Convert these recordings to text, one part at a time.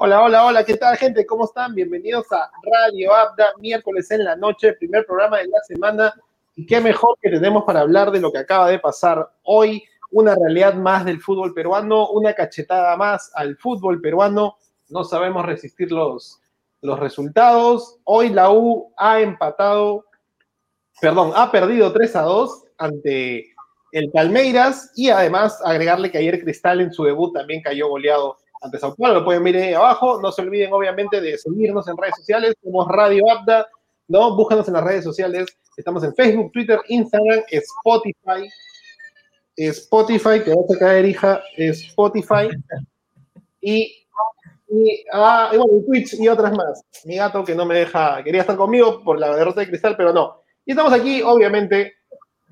Hola, hola, hola, ¿qué tal gente? ¿Cómo están? Bienvenidos a Radio Abda, miércoles en la noche, primer programa de la semana. Y qué mejor que tenemos para hablar de lo que acaba de pasar hoy, una realidad más del fútbol peruano, una cachetada más al fútbol peruano. No sabemos resistir los, los resultados. Hoy la U ha empatado, perdón, ha perdido 3 a 2 ante el Palmeiras y además agregarle que ayer Cristal en su debut también cayó goleado ante Sao Paulo. Lo pueden ver ahí abajo. No se olviden, obviamente, de seguirnos en redes sociales. Somos Radio Abda, ¿no? Búscanos en las redes sociales. Estamos en Facebook, Twitter, Instagram, Spotify. Spotify, te vas a caer, hija. Spotify. Y, y, ah, y bueno, Twitch y otras más. Mi gato que no me deja, quería estar conmigo por la derrota de Cristal, pero no. Y estamos aquí, obviamente,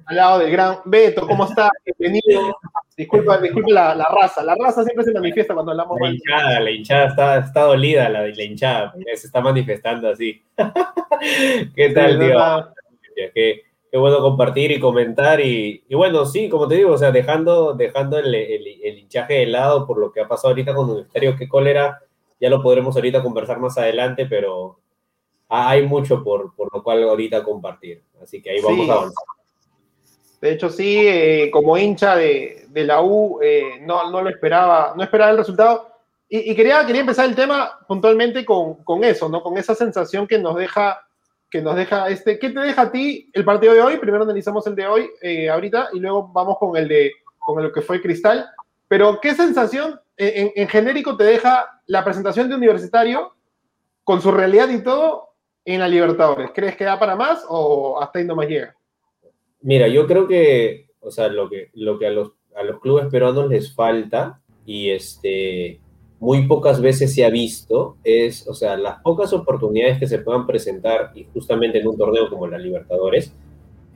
al lado del gran Beto. ¿Cómo está? Bienvenido. Disculpa, disculpa la, la, raza. La raza siempre se manifiesta cuando hablamos. La hinchada, la hinchada está, está dolida, la, la hinchada. Se está manifestando así. ¿Qué tal, sí, tío? Qué, qué, bueno compartir y comentar. Y, y, bueno, sí, como te digo, o sea, dejando, dejando el, el, el, hinchaje de lado por lo que ha pasado ahorita con Universitario, qué cólera. Ya lo podremos ahorita conversar más adelante, pero hay mucho por, por lo cual ahorita compartir. Así que ahí vamos sí. a avanzar. De hecho, sí, eh, como hincha de, de la U, eh, no, no, lo esperaba, no esperaba el resultado. Y, y, quería, quería empezar el tema puntualmente con, con, eso, ¿no? Con esa sensación que nos deja, que nos deja este. ¿Qué te deja a ti el partido de hoy? Primero analizamos el de hoy, eh, ahorita, y luego vamos con el de con lo que fue Cristal. Pero, ¿qué sensación en, en genérico te deja la presentación de Universitario con su realidad y todo en la Libertadores? ¿Crees que da para más o hasta ahí no más llega? Mira, yo creo que, o sea, lo que, lo que a, los, a los clubes peruanos les falta y este, muy pocas veces se ha visto es, o sea, las pocas oportunidades que se puedan presentar y justamente en un torneo como la Libertadores,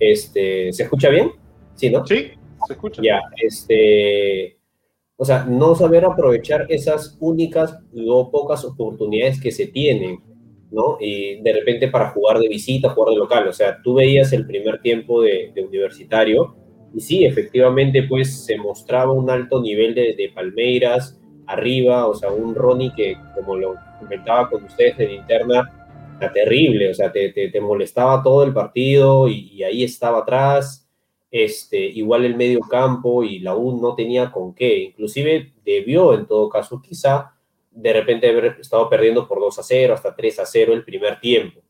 este, ¿se escucha bien? Sí, ¿no? Sí, se escucha. Ya, este, o sea, no saber aprovechar esas únicas o pocas oportunidades que se tienen Y de repente para jugar de visita, jugar de local, o sea, tú veías el primer tiempo de, universitario y sí, efectivamente, pues se mostraba un alto nivel de, de, Palmeiras arriba, o sea, un Ronnie que, como lo comentaba con ustedes de interna, era terrible, o sea, te, te, te molestaba todo el partido y, y, ahí estaba atrás, este, igual el medio campo y la U no tenía con qué, inclusive debió en todo caso quizá de repente haber estado perdiendo por 2 a 0, hasta 3 a 0 el primer tiempo.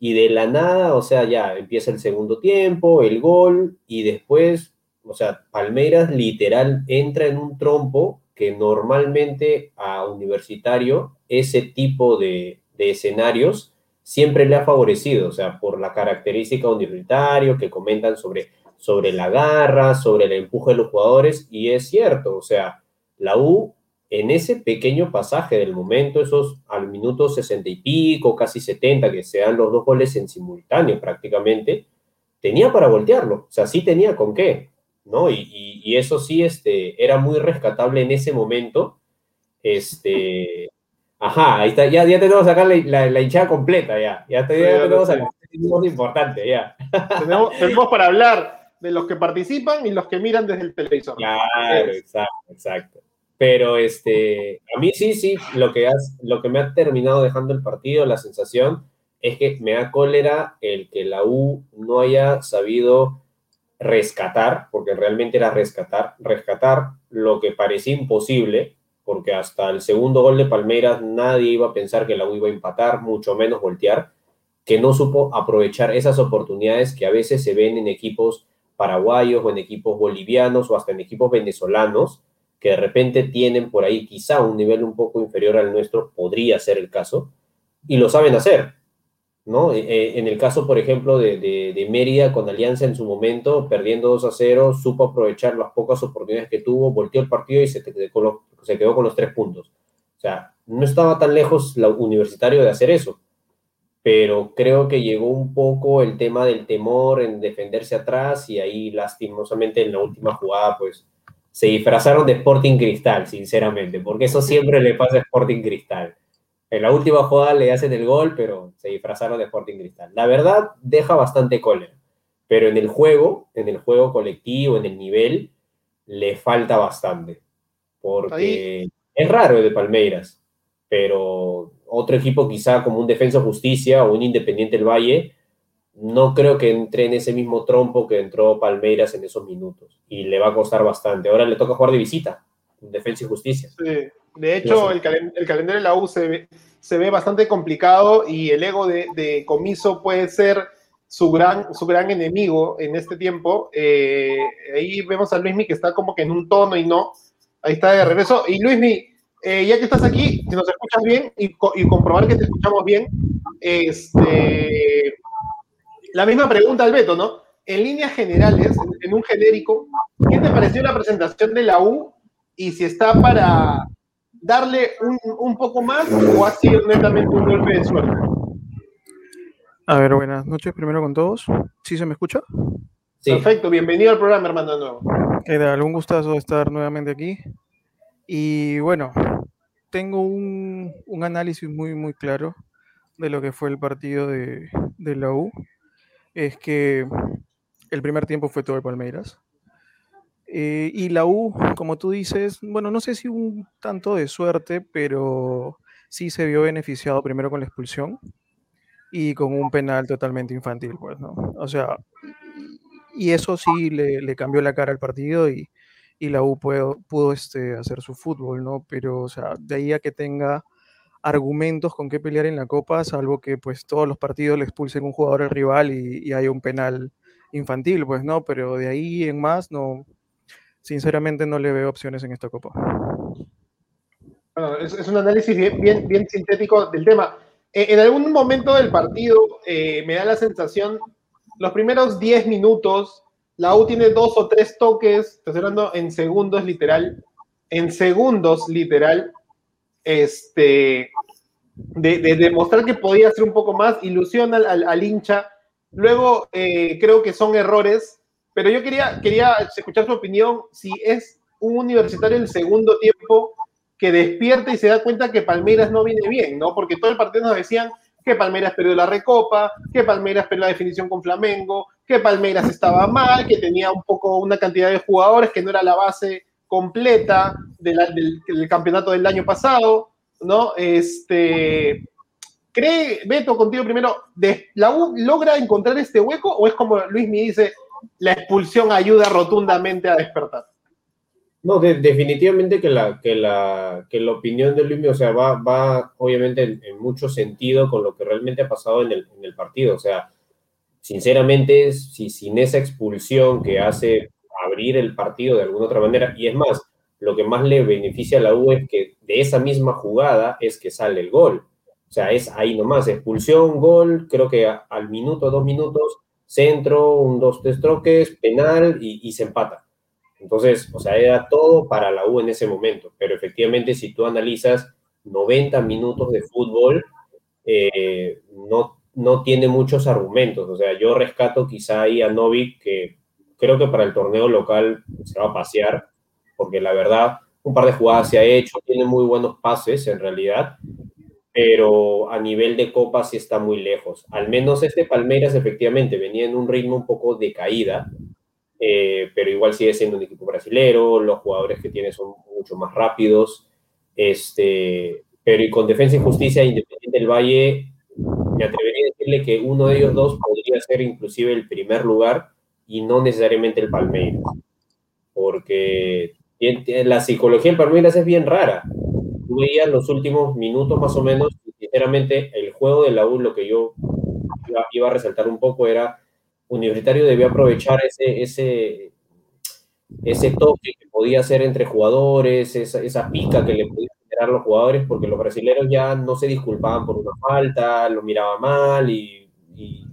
Y de la nada, o sea, ya empieza el segundo tiempo, el gol, y después, o sea, Palmeiras literal entra en un trompo que normalmente a Universitario ese tipo de, de escenarios siempre le ha favorecido, o sea, por la característica universitario que comentan sobre, sobre la garra, sobre el empuje de los jugadores, y es cierto, o sea, la U en ese pequeño pasaje del momento, esos al minuto sesenta y pico, casi 70, que se dan los dos goles en simultáneo prácticamente, tenía para voltearlo, o sea, sí tenía con qué, ¿no? Y, y, y eso sí, este, era muy rescatable en ese momento, este, ajá, ahí está, ya, ya tenemos acá la, la, la hinchada completa, ya, ya, te, ya tenemos algo importante, ya. Tenemos, tenemos para hablar de los que participan y los que miran desde el televisor. Claro, exacto, exacto. Pero este, a mí sí, sí, lo que, has, lo que me ha terminado dejando el partido, la sensación, es que me da cólera el que la U no haya sabido rescatar, porque realmente era rescatar, rescatar lo que parecía imposible, porque hasta el segundo gol de Palmeiras nadie iba a pensar que la U iba a empatar, mucho menos voltear, que no supo aprovechar esas oportunidades que a veces se ven en equipos paraguayos o en equipos bolivianos o hasta en equipos venezolanos, que de repente tienen por ahí quizá un nivel un poco inferior al nuestro, podría ser el caso, y lo saben hacer, ¿no? Eh, en el caso, por ejemplo, de, de, Mérida con Alianza en su momento, perdiendo 2 a 0, supo aprovechar las pocas oportunidades que tuvo, volteó el partido y se, se quedó con los tres puntos. O sea, no estaba tan lejos la universitario de hacer eso, pero creo que llegó un poco el tema del temor en defenderse atrás y ahí lastimosamente en la última jugada, pues se disfrazaron de Sporting Cristal, sinceramente, porque eso siempre le pasa a Sporting Cristal. En la última jugada le hacen el gol, pero se disfrazaron de Sporting Cristal. La verdad, deja bastante cólera, pero en el juego, en el juego colectivo, en el nivel, le falta bastante, porque Ahí. es raro el de Palmeiras. pero otro equipo quizá como un Defensa Justicia o un Independiente del Valle, no creo que entre en ese mismo trompo que entró Palmeiras en esos minutos y le va a costar bastante. Ahora le toca jugar de visita, Defensa y Justicia. Sí. De hecho, el, calendario de la U se ve, se ve, bastante complicado y el ego de, Comiso puede ser su gran, su gran enemigo en este tiempo. Eh, ahí vemos a Luismi que está como que en un tono y no. Ahí está de regreso. Y Luismi, eh, ya que estás aquí, si nos escuchas bien y, y, comprobar que te escuchamos bien, este, la misma pregunta al Beto, ¿no? En líneas generales, en un genérico, ¿qué te pareció la presentación de la U y si está para darle un, poco más o ha sido netamente un golpe de suerte? A ver, buenas noches primero con todos. ¿Sí se me escucha? Sí. Perfecto, bienvenido al programa, hermano, de nuevo. Era algún gustazo estar nuevamente aquí. Y bueno, tengo un, análisis muy, muy claro de lo que fue el partido de, de la U. Es que el primer tiempo fue todo de Palmeiras. Eh, y la U, como tú dices, bueno, no sé si un tanto de suerte, pero sí se vio beneficiado primero con la expulsión y con un penal totalmente infantil, pues, ¿no? O sea, y eso sí le, cambió la cara al partido y, la U pudo, pudo este, hacer su fútbol, ¿no? Pero, o sea, de ahí a que tenga argumentos con qué pelear en la Copa, salvo que pues todos los partidos le expulsen un jugador al rival y, y haya un penal infantil, pues, ¿no? Pero de ahí en más no, sinceramente no le veo opciones en esta Copa. Bueno, es, un análisis bien, bien, sintético del tema. Eh, en algún momento del partido eh, me da la sensación, los primeros 10 minutos, la U tiene dos o tres toques, estoy hablando en segundos literal, en segundos literal, este, de, demostrar que podía hacer un poco más, ilusiona al, hincha. Luego eh, creo que son errores pero yo quería, quería escuchar su opinión si es un universitario el segundo tiempo que despierta y se da cuenta que Palmeiras no viene bien, ¿no? Porque todo el partido nos decían que Palmeiras perdió la recopa, que Palmeiras perdió la definición con Flamengo, que Palmeiras estaba mal, que tenía un poco una cantidad de jugadores que no era la base completa del, campeonato del año pasado, ¿no? Este, ¿Cree, Beto, contigo primero, ¿la U logra encontrar este hueco o es como Luis me dice, la expulsión ayuda rotundamente a despertar. No, definitivamente que la, que, la, que la opinión de Luis, o sea, va, va obviamente en, mucho sentido con lo que realmente ha pasado en el, en el partido. O sea, sinceramente, si sin esa expulsión que hace abrir el partido de alguna otra manera, y es más, lo que más le beneficia a la U es que de esa misma jugada es que sale el gol. O sea, es ahí nomás, expulsión, gol, creo que al minuto, dos minutos, centro, un dos, tres troques, penal y, se empata. Entonces, o sea, era todo para la U en ese momento, pero efectivamente si tú analizas 90 minutos de fútbol, eh, no, no tiene muchos argumentos. O sea, yo rescato quizá ahí a Novik, que creo que para el torneo local se va a pasear, porque la verdad, un par de jugadas se ha hecho, tiene muy buenos pases en realidad, pero a nivel de Copa sí está muy lejos. Al menos este Palmeiras efectivamente venía en un ritmo un poco de caída, eh, pero igual sigue siendo un equipo brasilero, los jugadores que tiene son mucho más rápidos, este, pero y con Defensa y Justicia Independiente del Valle, me atrevería a decirle que uno de ellos dos podría ser inclusive el primer lugar y no necesariamente el Palmeiras, porque la psicología del Palmeiras es bien rara. Tú veías los últimos minutos más o menos, sinceramente, el juego de la U, lo que yo iba, a resaltar un poco era, Universitario debió aprovechar ese, ese, ese toque que podía hacer entre jugadores, esa, esa pica que le podían generar los jugadores, porque los brasileños ya no se disculpaban por una falta, lo miraban mal y,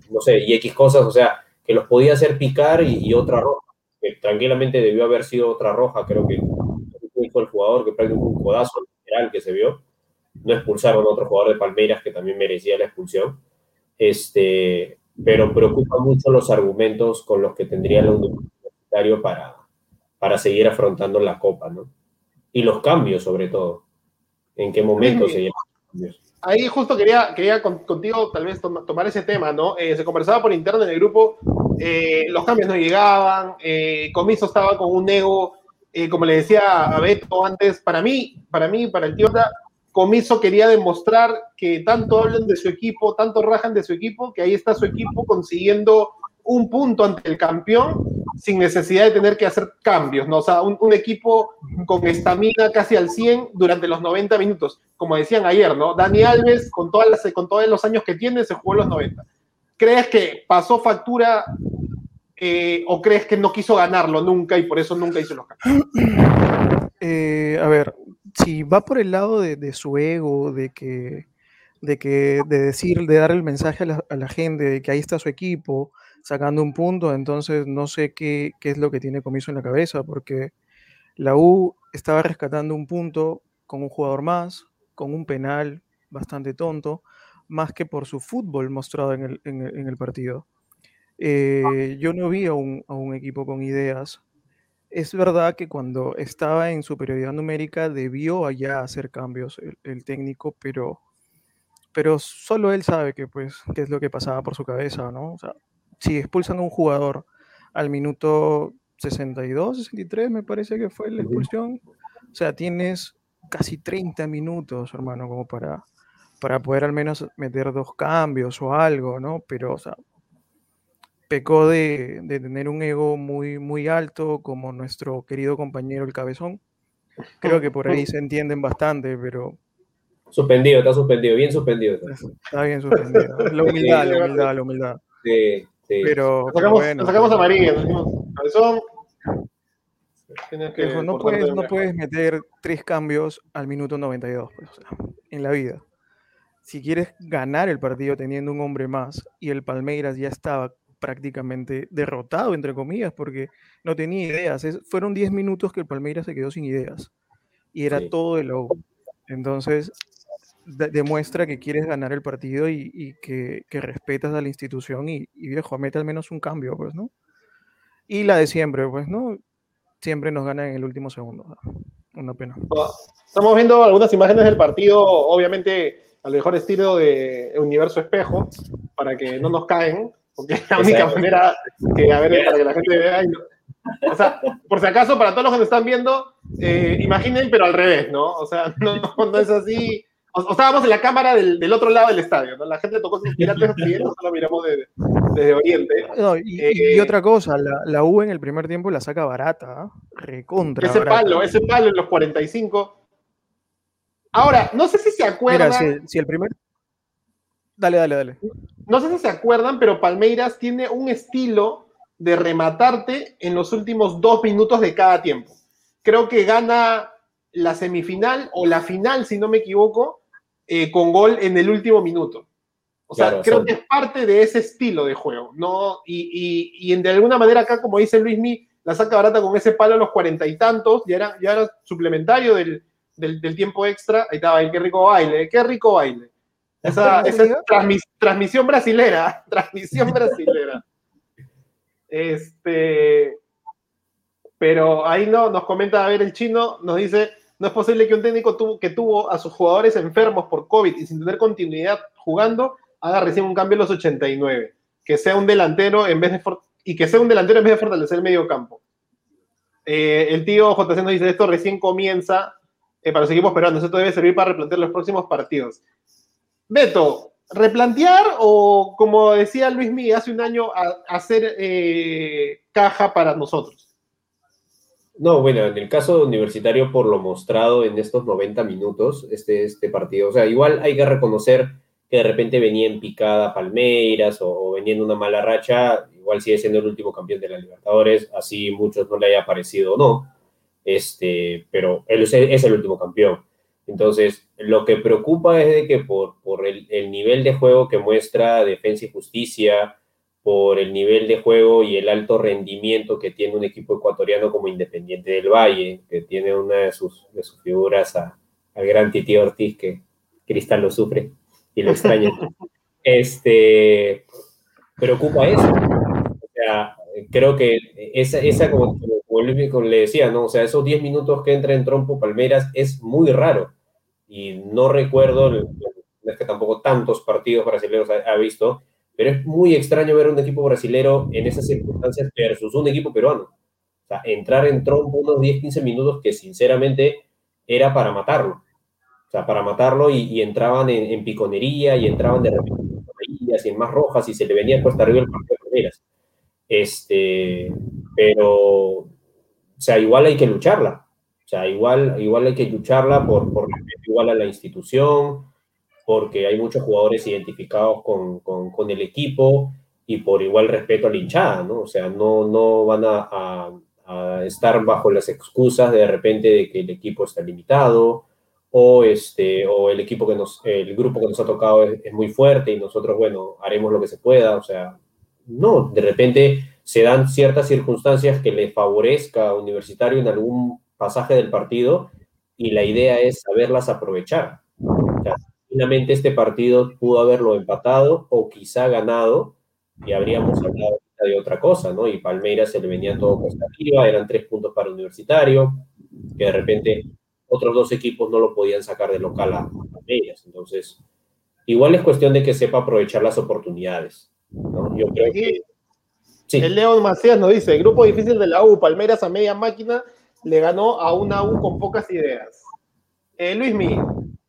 no sé, y X cosas, o sea, que los podía hacer picar y, otra roja, que tranquilamente debió haber sido otra roja, creo que dijo el jugador que prácticamente un codazo que se vio. No expulsaron a otro jugador de Palmeiras que también merecía la expulsión. Este, pero preocupa mucho los argumentos con los que tendría el universitario para, para seguir afrontando la Copa, ¿no? Y los cambios, sobre todo. ¿En qué momento se cambios? Ahí justo quería, quería contigo tal vez tomar ese tema, ¿no? Eh, se conversaba por interno en el grupo, eh, los cambios no llegaban, eh, Comiso estaba con un ego como le decía a Beto antes, para mí, para mí, para el tío, Comiso quería demostrar que tanto hablan de su equipo, tanto rajan de su equipo, que ahí está su equipo consiguiendo un punto ante el campeón sin necesidad de tener que hacer cambios, ¿no? O sea, un, equipo con estamina casi al 100 durante los 90 minutos. Como decían ayer, ¿no? Dani Alves, con, todas las, con todos los años que tiene, se jugó los 90. ¿Crees que pasó factura eh, o crees que no quiso ganarlo nunca y por eso nunca hizo los cambios? Eh, a ver, si va por el lado de, su ego, de que, de que, de decir, de dar el mensaje a la, a la gente de que ahí está su equipo, sacando un punto, entonces no sé qué, qué es lo que tiene Comiso en la cabeza, porque la U estaba rescatando un punto con un jugador más, con un penal bastante tonto, más que por su fútbol mostrado en el, en el, partido. Eh, yo no vi a un, a un, equipo con ideas. Es verdad que cuando estaba en superioridad numérica debió allá hacer cambios el, el técnico, pero, pero solo él sabe que, pues, qué es lo que pasaba por su cabeza, ¿no? O sea, si expulsan a un jugador al minuto 62, 63, me parece que fue la expulsión, o sea, tienes casi 30 minutos, hermano, como para, para poder al menos meter dos cambios o algo, ¿no? Pero, o sea, pecó de, de, tener un ego muy, muy alto, como nuestro querido compañero el Cabezón. Creo que por ahí se entienden bastante, pero... Suspendido, está suspendido, bien suspendido. Está bien suspendido. La humildad, la humildad, la humildad. Sí. Pero, sacamos, bueno, sacamos a María, cabezón. Que no, puedes, no puedes meter tres cambios al minuto 92 pues, en la vida. Si quieres ganar el partido teniendo un hombre más y el Palmeiras ya estaba prácticamente derrotado, entre comillas, porque no tenía ideas. fueron 10 minutos que el Palmeiras se quedó sin ideas y era todo de low. Entonces, demuestra que quieres ganar el partido y, que, respetas a la institución y, viejo, mete al menos un cambio, pues, ¿no? Y la de siempre, pues, ¿no? Siempre nos gana en el último segundo. Una pena. Estamos viendo algunas imágenes del partido, obviamente al mejor estilo de Universo Espejo, para que no nos caen, porque es la única manera que, a ver, para que la gente vea. o sea, por si acaso, para todos los que nos están viendo, eh, imaginen, pero al revés, ¿no? O sea, no, no es así o, estábamos en la cámara del, del, otro lado del estadio, ¿no? La gente tocó piratas y nosotros lo miramos desde, Oriente. y, y, eh, otra cosa, la, la, U en el primer tiempo la saca barata, ¿ah? recontra. Ese palo, ese palo en los 45. Ahora, no sé si se acuerdan. Mira, si, si el primer. Dale, dale, dale. No sé si se acuerdan, pero Palmeiras tiene un estilo de rematarte en los últimos dos minutos de cada tiempo. Creo que gana la semifinal o la final, si no me equivoco, eh, con gol en el último minuto. O sea, creo que es parte de ese estilo de juego, ¿no? Y, y, de alguna manera acá, como dice Luismi, la saca barata con ese palo a los cuarenta y tantos, ya era, ya era suplementario del, del, tiempo extra. Ahí estaba, qué rico baile, qué rico baile. Esa, esa transmisión brasilera, transmisión brasilera. Este, pero ahí no, nos comenta, a ver, el chino nos dice, no es posible que un técnico que tuvo a sus jugadores enfermos por COVID y sin tener continuidad jugando haga recién un cambio en los 89. Que sea un delantero en vez de y que sea un delantero en vez de fortalecer el medio campo. Eh, el tío JC nos dice esto recién comienza eh, para los equipos peruanos. Esto debe servir para replantear los próximos partidos. Beto, replantear o como decía Luis Miguel hace un año, hacer eh, caja para nosotros. No, bueno, en el caso universitario, por lo mostrado en estos 90 minutos, este, este partido, o sea, igual hay que reconocer que de repente venía en picada Palmeiras o, venía en una mala racha, igual sigue siendo el último campeón de la Libertadores, así muchos no le haya parecido o no, este, pero él es, el último campeón. Entonces, lo que preocupa es de que por, por el nivel de juego que muestra Defensa y Justicia, por el nivel de juego y el alto rendimiento que tiene un equipo ecuatoriano como Independiente del Valle, que tiene una de sus, de sus figuras a, al gran Titi Ortiz, que Cristal lo sufre y lo extraña. este, preocupa eso. O sea, creo que esa, esa como, como, le decía, ¿no? O sea, esos 10 minutos que entra en trompo Palmeras es muy raro. Y no recuerdo, no es que tampoco tantos partidos brasileños ha, ha visto, pero es muy extraño ver un equipo brasilero en esas circunstancias versus un equipo peruano. O sea, entrar en trompo unos 10, 15 minutos que sinceramente era para matarlo. O sea, para matarlo y, entraban en, piconería y entraban de repente en y en más rojas y se le venía puesta arriba el partido de primeras. Este, pero, o sea, igual hay que lucharla. O sea, igual, igual hay que lucharla por, por igual a la institución, porque hay muchos jugadores identificados con, con, con, el equipo y por igual respeto a la hinchada, ¿no? O sea, no, no van a, a, a, estar bajo las excusas de, de repente de que el equipo está limitado o, este, o el equipo que nos, el grupo que nos ha tocado es, es muy fuerte y nosotros, bueno, haremos lo que se pueda, o sea, no, de repente se dan ciertas circunstancias que le favorezca a Universitario en algún pasaje del partido y la idea es saberlas aprovechar. O sea, finalmente este partido pudo haberlo empatado o quizá ganado y habríamos hablado de otra cosa, ¿no? Y Palmeiras se le venía todo cuesta arriba, eran tres puntos para Universitario, que de repente otros dos equipos no lo podían sacar de local a Palmeiras. Entonces, igual es cuestión de que sepa aprovechar las oportunidades. ¿no? Yo creo que el León Macías nos dice, grupo difícil de la U, Palmeras a media máquina, le ganó a una U con pocas ideas. Eh, Luis Mí,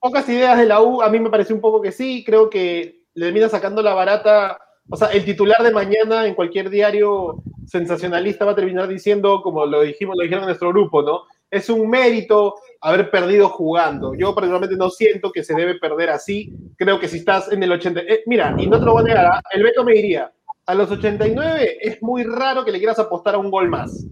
pocas ideas de la U, a mí me parece un poco que sí, creo que le termina sacando la barata, o sea, el titular de mañana en cualquier diario sensacionalista va a terminar diciendo, como lo dijimos, lo dijeron en nuestro grupo, ¿no? Es un mérito haber perdido jugando. Yo personalmente no siento que se debe perder así. Creo que si estás en el 80... Eh, mira, y no te lo voy a negar, ¿ah? el Beto me diría, a los 89 es muy raro que le quieras apostar a un gol más.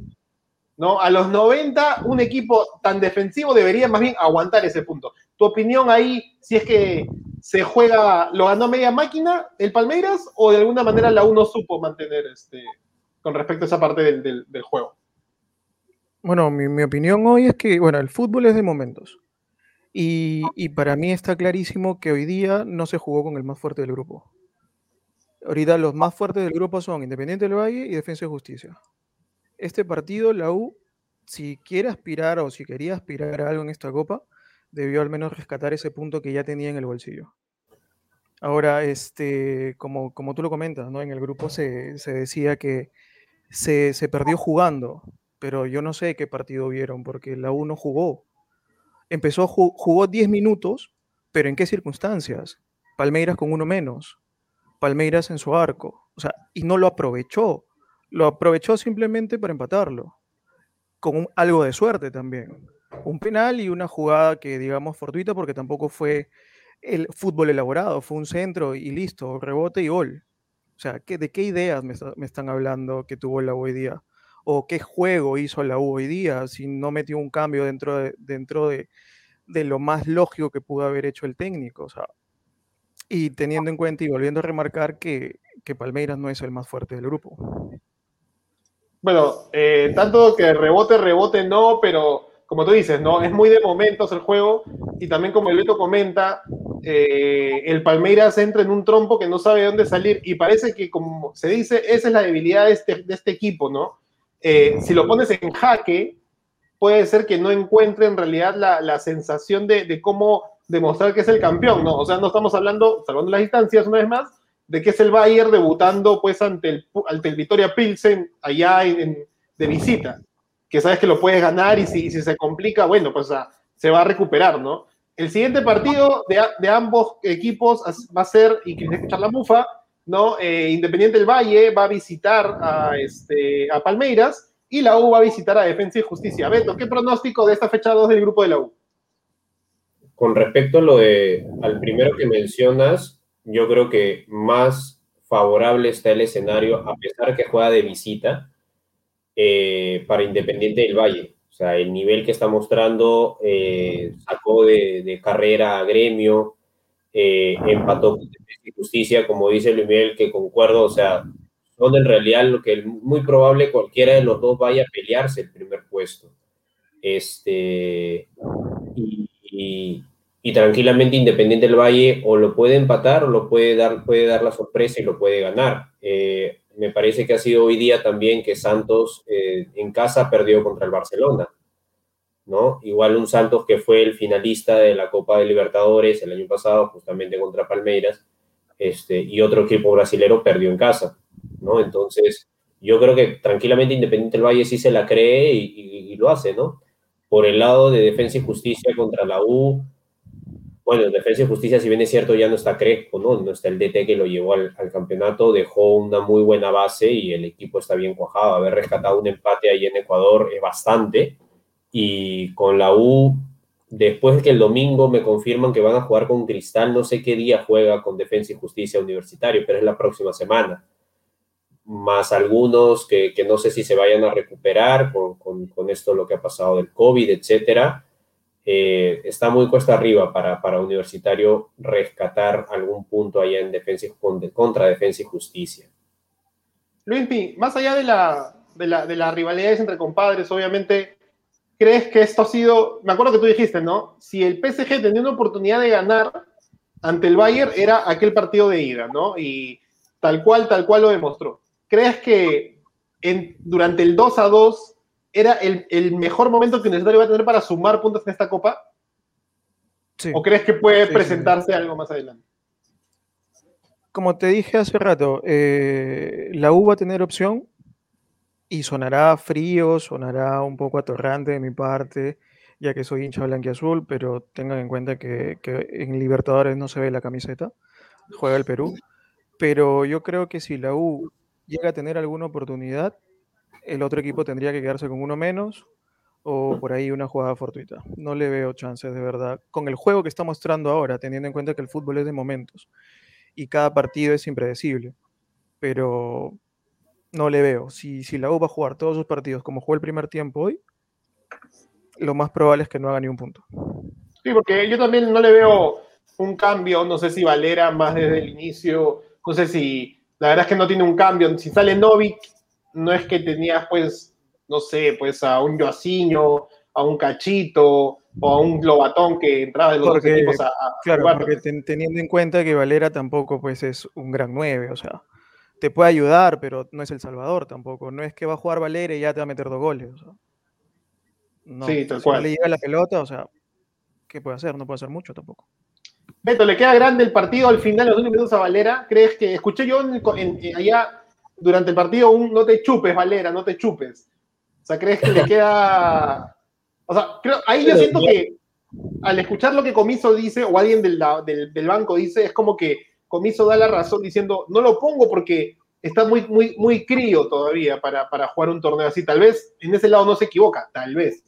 ¿no? A los 90, un equipo tan defensivo debería más bien aguantar ese punto. ¿Tu opinión ahí, si es que se juega, lo ganó media máquina el Palmeiras o de alguna manera la uno supo mantener este, con respecto a esa parte del, juego? Bueno, mi, opinión hoy es que, bueno, el fútbol es de momentos. Y, y para mí está clarísimo que hoy día no se jugó con el más fuerte del grupo. Ahorita los más fuertes del grupo son Independiente del Valle y Defensa y Justicia. Este partido, la U, si quiere aspirar o si quería aspirar a algo en esta copa, debió al menos rescatar ese punto que ya tenía en el bolsillo. Ahora, este, como, como tú lo comentas, ¿no? En el grupo se, decía que se, perdió jugando, pero yo no sé qué partido vieron, porque la U jugó. Empezó, jugó 10 minutos, pero ¿en qué circunstancias? Palmeiras con uno menos. Palmeiras en su arco. O sea, y no lo aprovechó. Lo aprovechó simplemente para empatarlo. Con algo de suerte también. Un penal y una jugada que, digamos, fortuita, porque tampoco fue el fútbol elaborado. Fue un centro y listo, rebote y gol. O sea, ¿de qué ideas me, están hablando que tuvo la U hoy día? ¿O qué juego hizo la U hoy día si no metió un cambio dentro de, dentro de, de lo más lógico que pudo haber hecho el técnico? O sea, y teniendo en cuenta y volviendo a remarcar que, que Palmeiras no es el más fuerte del grupo. Bueno, eh, tanto que rebote, rebote no, pero como tú dices, ¿no? Es muy de momentos el juego y también como el Beto comenta, eh, el Palmeiras entra en un trompo que no sabe de dónde salir y parece que, como se dice, esa es la debilidad de este, de este equipo, ¿no? Eh, si lo pones en jaque, puede ser que no encuentre en realidad la, la sensación de, de, cómo demostrar que es el campeón, ¿no? O sea, no estamos hablando, salvando las distancias una vez más, de que es el Bayern debutando pues ante el, ante el Victoria Pilsen allá en, de visita, que sabes que lo puedes ganar y si, si se complica, bueno, pues se va a recuperar, ¿no? El siguiente partido de, de ambos equipos va a ser, y quieres escuchar la mufa, ¿no? Eh, Independiente del Valle va a visitar a, este, a Palmeiras y la U va a visitar a Defensa y Justicia. Beto, ¿qué pronóstico de esta fecha 2 del grupo de la U? Con respecto a lo de al primero que mencionas, yo creo que más favorable está el escenario, a pesar que juega de visita, eh, para Independiente del Valle. O sea, el nivel que está mostrando, eh, sacó de, carrera a gremio, eh, empató con Justicia, como dice Luis Miguel, que concuerdo, o sea, son en realidad lo que es muy probable cualquiera de los dos vaya a pelearse el primer puesto. Este, y, y, tranquilamente Independiente del Valle o lo puede empatar o lo puede dar, puede dar la sorpresa y lo puede ganar. Eh, me parece que ha sido hoy día también que Santos eh, en casa perdió contra el Barcelona. ¿no? Igual un Santos que fue el finalista de la Copa de Libertadores el año pasado, justamente contra Palmeiras, este, y otro equipo brasilero perdió en casa, ¿no? Entonces, yo creo que tranquilamente Independiente del Valle sí se la cree y, y lo hace, ¿no? por el lado de defensa y justicia contra la U, bueno, Defensa y Justicia, si bien es cierto, ya no está Crespo, ¿no? No está el DT que lo llevó al, campeonato, dejó una muy buena base y el equipo está bien cuajado. Haber rescatado un empate ahí en Ecuador es bastante. Y con la U, después de que el domingo me confirman que van a jugar con Cristal, no sé qué día juega con Defensa y Justicia Universitario, pero es la próxima semana. Más algunos que, que no sé si se vayan a recuperar con, con, con esto, lo que ha pasado del COVID, etcétera eh, está muy cuesta arriba para, para Universitario rescatar algún punto allá en defensa contra defensa y justicia. Luis, más allá de, la, de, la, de las rivalidades entre compadres, obviamente, ¿crees que esto ha sido, me acuerdo que tú dijiste, ¿no? Si el PSG tenía una oportunidad de ganar ante el Bayern, era aquel partido de ida, ¿no? Y tal cual, tal cual lo demostró. ¿Crees que durante el 2 a 2 era el, mejor momento que Universitario va a tener para sumar puntos en esta copa? ¿O crees que puede presentarse algo más adelante? Como te dije hace rato, eh, la U va a tener opción y sonará frío, sonará un poco atorrante de mi parte, ya que soy hincha blanquiazul, pero tengan en cuenta que, que en Libertadores no se ve la camiseta, juega el Perú. Pero yo creo que si la U llega a tener alguna oportunidad, el otro equipo tendría que quedarse con uno menos o por ahí una jugada fortuita. No le veo chances de verdad. Con el juego que está mostrando ahora, teniendo en cuenta que el fútbol es de momentos y cada partido es impredecible, pero no le veo. Si, si la U va a jugar todos sus partidos como jugó el primer tiempo hoy, lo más probable es que no haga ni un punto. Sí, porque yo también no le veo un cambio, no sé si Valera más desde el inicio, no sé si, la verdad es que no tiene un cambio, si sale Novik no es que tenías, pues, no sé, pues a un Joaciño, a un Cachito o a un Globatón que entraba de los dos equipos a, Claro, porque teniendo en cuenta que Valera tampoco pues es un gran 9, o sea, te puede ayudar, pero no es el Salvador tampoco. No es que va a jugar Valera y ya te va a meter dos goles. O sea. No, sí, tal si cual. le llega la pelota, o sea, ¿qué puede hacer? No puede hacer mucho tampoco. Beto, ¿le queda grande el partido al final, los últimos minutos a Valera? ¿Crees que, escuché yo en, allá durante el partido un no te chupes, Valera, no te chupes. O sea, ¿crees que le queda...? O sea, creo, ahí yo siento que al escuchar lo que Comiso dice, o alguien del, del, banco dice, es como que Comiso da la razón diciendo, no lo pongo porque está muy, muy, muy crío todavía para, para jugar un torneo así. Tal vez en ese lado no se equivoca, tal vez.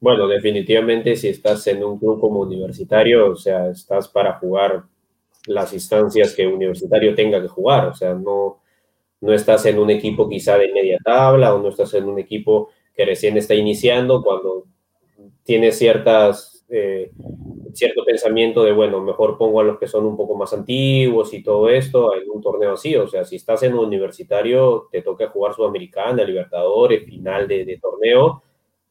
Bueno, definitivamente si estás en un club como universitario, o sea, estás para jugar las instancias que Universitario tenga que jugar. O sea, no, no estás en un equipo quizá de media tabla o no estás en un equipo que recién está iniciando cuando tienes ciertas, eh, cierto pensamiento de, bueno, mejor pongo a los que son un poco más antiguos y todo esto en un torneo así. O sea, si estás en un universitario, te toca jugar Sudamericana, Libertadores, final de, de torneo,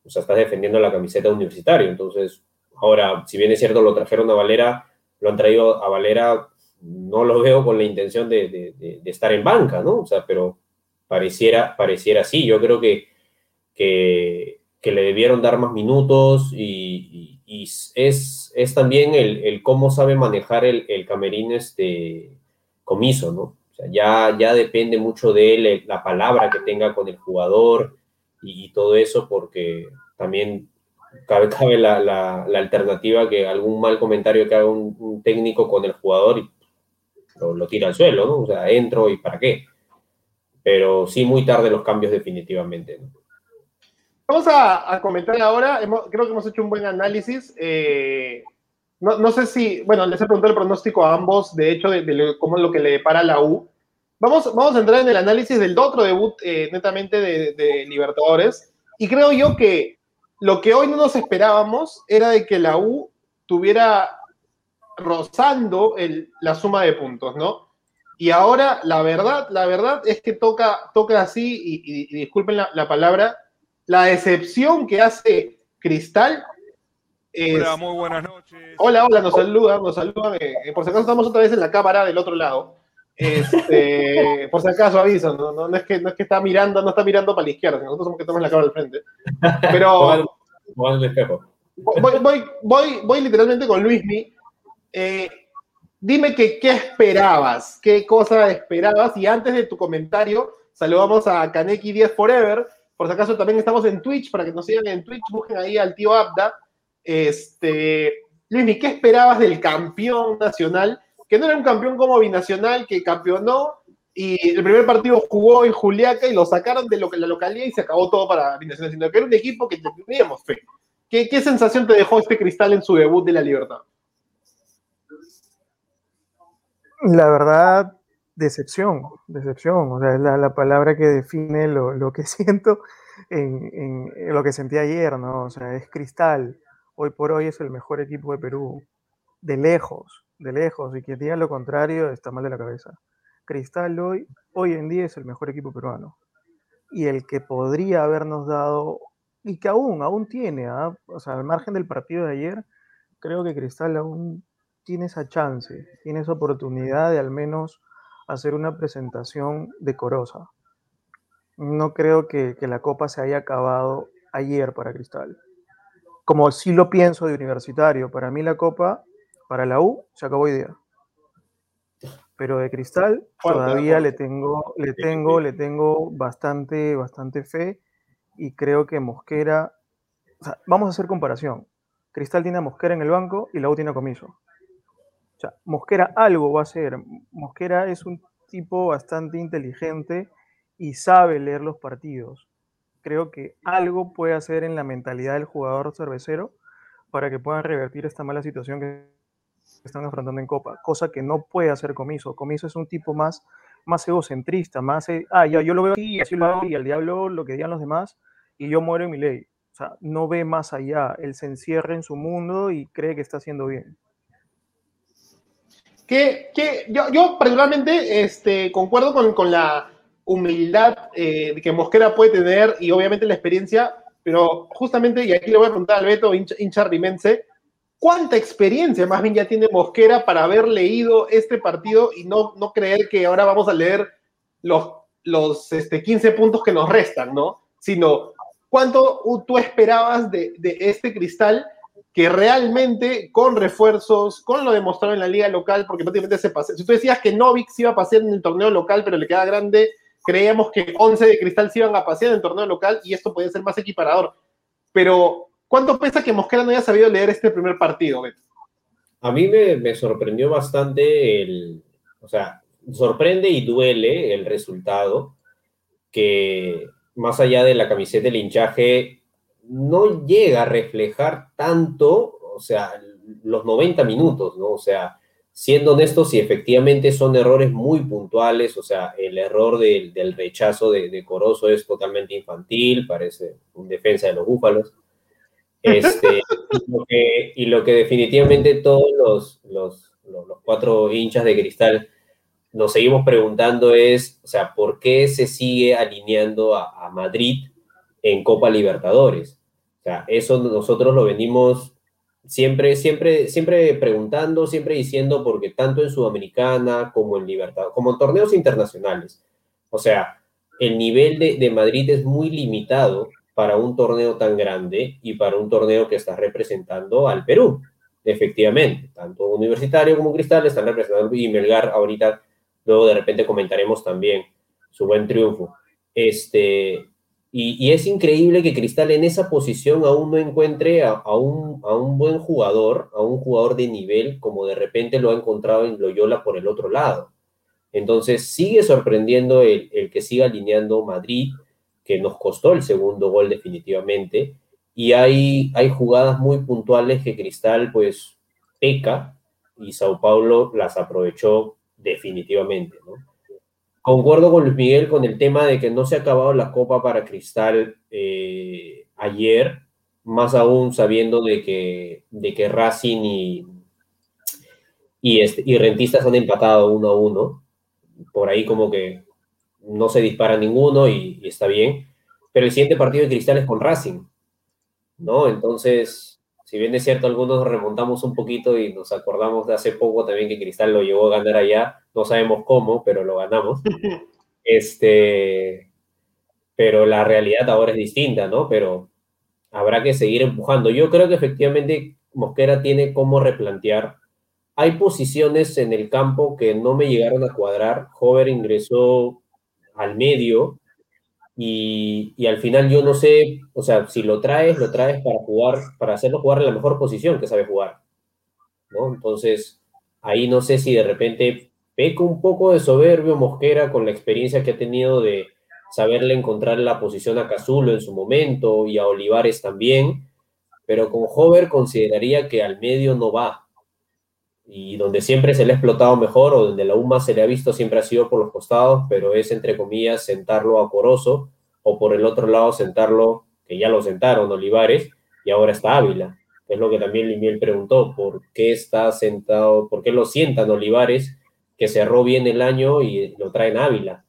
o sea, estás defendiendo la camiseta universitario. Entonces, ahora, si bien es cierto, lo trajeron a Valera lo han traído a Valera, no lo veo con la intención de, estar en banca, ¿no? O sea, pero pareciera, pareciera así. Yo creo que, que, le debieron dar más minutos y, es, es, también el, cómo sabe manejar el, el camerín este comiso, ¿no? O sea, ya, ya depende mucho de él, la palabra que tenga con el jugador y todo eso, porque también cabe, cabe la, alternativa que algún mal comentario que haga un, técnico con el jugador y lo, tira al suelo, ¿no? O sea, entro y para qué. Pero sí, muy tarde los cambios definitivamente. Vamos a, comentar ahora, creo que hemos hecho un buen análisis. Eh, no, no, sé si, bueno, les he preguntado el pronóstico a ambos, de hecho, de, cómo es lo que le depara la U. Vamos, vamos a entrar en el análisis del otro debut eh, netamente de, de Libertadores. Y creo yo que lo que hoy no nos esperábamos era de que la U tuviera rozando la suma de puntos, ¿no? Y ahora, la verdad, la verdad es que toca, toca así, y, disculpen la, palabra, la decepción que hace Cristal. hola, muy buenas noches. Hola, hola, nos saludan, nos saludan. Eh, por si acaso estamos otra vez en la cámara del otro lado. Este, por si acaso aviso, ¿no? No, es que, no es que está mirando, no está mirando para la izquierda, nosotros somos que tenemos la cámara al frente. Pero voy, voy, voy, voy, literalmente con Luismi. Eh, dime que, qué esperabas, qué cosa esperabas. Y antes de tu comentario, saludamos a Kaneki 10 Forever. Por si acaso también estamos en Twitch, para que nos sigan en Twitch, busquen ahí al tío Abda. Este, Luis, ¿qué esperabas del campeón nacional? Que no era un campeón como binacional, que campeonó y el primer partido jugó en Juliaca y lo sacaron de lo que la localidad y se acabó todo para binacional, sino que era un equipo que teníamos fe. ¿Qué, ¿Qué sensación te dejó este cristal en su debut de la Libertad? La verdad, decepción, decepción, o sea, es la, palabra que define lo, que siento en, lo que sentí ayer, ¿no? O sea, es cristal, hoy por hoy es el mejor equipo de Perú, de lejos, de lejos, y quien diga lo contrario está mal de la cabeza. Cristal hoy, hoy en día es el mejor equipo peruano, y el que podría habernos dado, y que aún, aún tiene, ¿ah? o sea, al margen del partido de ayer, creo que Cristal aún tiene esa chance, tiene esa oportunidad de al menos hacer una presentación decorosa. No creo que, la copa se haya acabado ayer para Cristal. Como sí lo pienso de universitario, para mí la copa, para la U, se acabó hoy día. Pero de Cristal todavía le tengo, le tengo, le tengo bastante, bastante fe y creo que Mosquera, vamos a hacer comparación. Cristal tiene a Mosquera en el banco y la U tiene a Comiso. O sea, Mosquera algo va a hacer. Mosquera es un tipo bastante inteligente y sabe leer los partidos. Creo que algo puede hacer en la mentalidad del jugador cervecero para que puedan revertir esta mala situación que están enfrentando en Copa, cosa que no puede hacer Comiso. Comiso es un tipo más, más egocentrista, más, eh, ah, ya, yo lo veo aquí, así lo hago, y al diablo lo que digan los demás, y yo muero en mi ley. O sea, no ve más allá, él se encierra en su mundo y cree que está haciendo bien que, que yo, yo particularmente este, concuerdo con, con la humildad eh, que Mosquera puede tener y obviamente la experiencia, pero justamente, y aquí le voy a preguntar al Beto, hincha, rimense, ¿cuánta experiencia más bien ya tiene Mosquera para haber leído este partido y no, no creer que ahora vamos a leer los, los este, 15 puntos que nos restan, ¿no? Sino, ¿cuánto tú esperabas de, de este cristal? que realmente con refuerzos, con lo demostrado en la liga local, porque prácticamente se pasó. Si tú decías que Novik se iba a pasear en el torneo local, pero le queda grande, creíamos que 11 de Cristal se iban a pasear en el torneo local y esto podía ser más equiparador. Pero, ¿cuánto pesa que Mosquera no haya sabido leer este primer partido, Beto? A mí me, sorprendió bastante el, o sea, sorprende y duele el resultado que más allá de la camiseta del hinchaje, no llega a reflejar tanto, o sea, los 90 minutos, ¿no? O sea, siendo honestos, si efectivamente son errores muy puntuales, o sea, el error del, rechazo de, de, Corozo es totalmente infantil, parece un defensa de los búfalos. Este, y, lo que, definitivamente todos los, los, cuatro hinchas de cristal nos seguimos preguntando es, o sea, ¿por qué se sigue alineando a Madrid en Copa Libertadores. O sea, eso nosotros lo venimos siempre, siempre, siempre preguntando, siempre diciendo, porque tanto en Sudamericana como en Libertadores, como en torneos internacionales. O sea, el nivel de, de, Madrid es muy limitado para un torneo tan grande y para un torneo que está representando al Perú, efectivamente. Tanto Universitario como Cristal están representando y Melgar ahorita, luego de repente comentaremos también su buen triunfo. Este, y, es increíble que Cristal en esa posición aún no encuentre a, un, a, un, buen jugador, a un jugador de nivel, como de repente lo ha encontrado en Loyola por el otro lado. Entonces sigue sorprendiendo el, el que siga alineando Madrid, que nos costó el segundo gol definitivamente. Y hay, hay jugadas muy puntuales que Cristal pues peca y Sao Paulo las aprovechó definitivamente. Concuerdo con Luis Miguel con el tema de que no se ha acabado la copa para Cristal eh, ayer, más aún sabiendo de que, de que Racing y, y, este, y Rentistas han empatado uno a uno. Por ahí como que no se dispara ninguno y, y está bien. Pero el siguiente partido de Cristal es con Racing, ¿no? Entonces, si bien es cierto, algunos remontamos un poquito y nos acordamos de hace poco también que Cristal lo llevó a ganar allá, no sabemos cómo, pero lo ganamos. Este, pero la realidad ahora es distinta, ¿no? Pero habrá que seguir empujando. Yo creo que efectivamente Mosquera tiene cómo replantear. Hay posiciones en el campo que no me llegaron a cuadrar. Hover ingresó al medio, y, al final yo no sé, o sea, si lo traes, lo traes para jugar, para hacerlo jugar en la mejor posición que sabe jugar. ¿no? Entonces, ahí no sé si de repente peco un poco de soberbio Mosquera con la experiencia que ha tenido de saberle encontrar la posición a Cazulo en su momento y a Olivares también, pero con Hover consideraría que al medio no va. Y donde siempre se le ha explotado mejor o donde la UMA se le ha visto siempre ha sido por los costados, pero es entre comillas sentarlo a Corozo o por el otro lado sentarlo, que ya lo sentaron Olivares y ahora está Ávila. Es lo que también Limiel preguntó, ¿por qué está sentado, por qué lo sientan Olivares, que cerró bien el año y lo traen Ávila?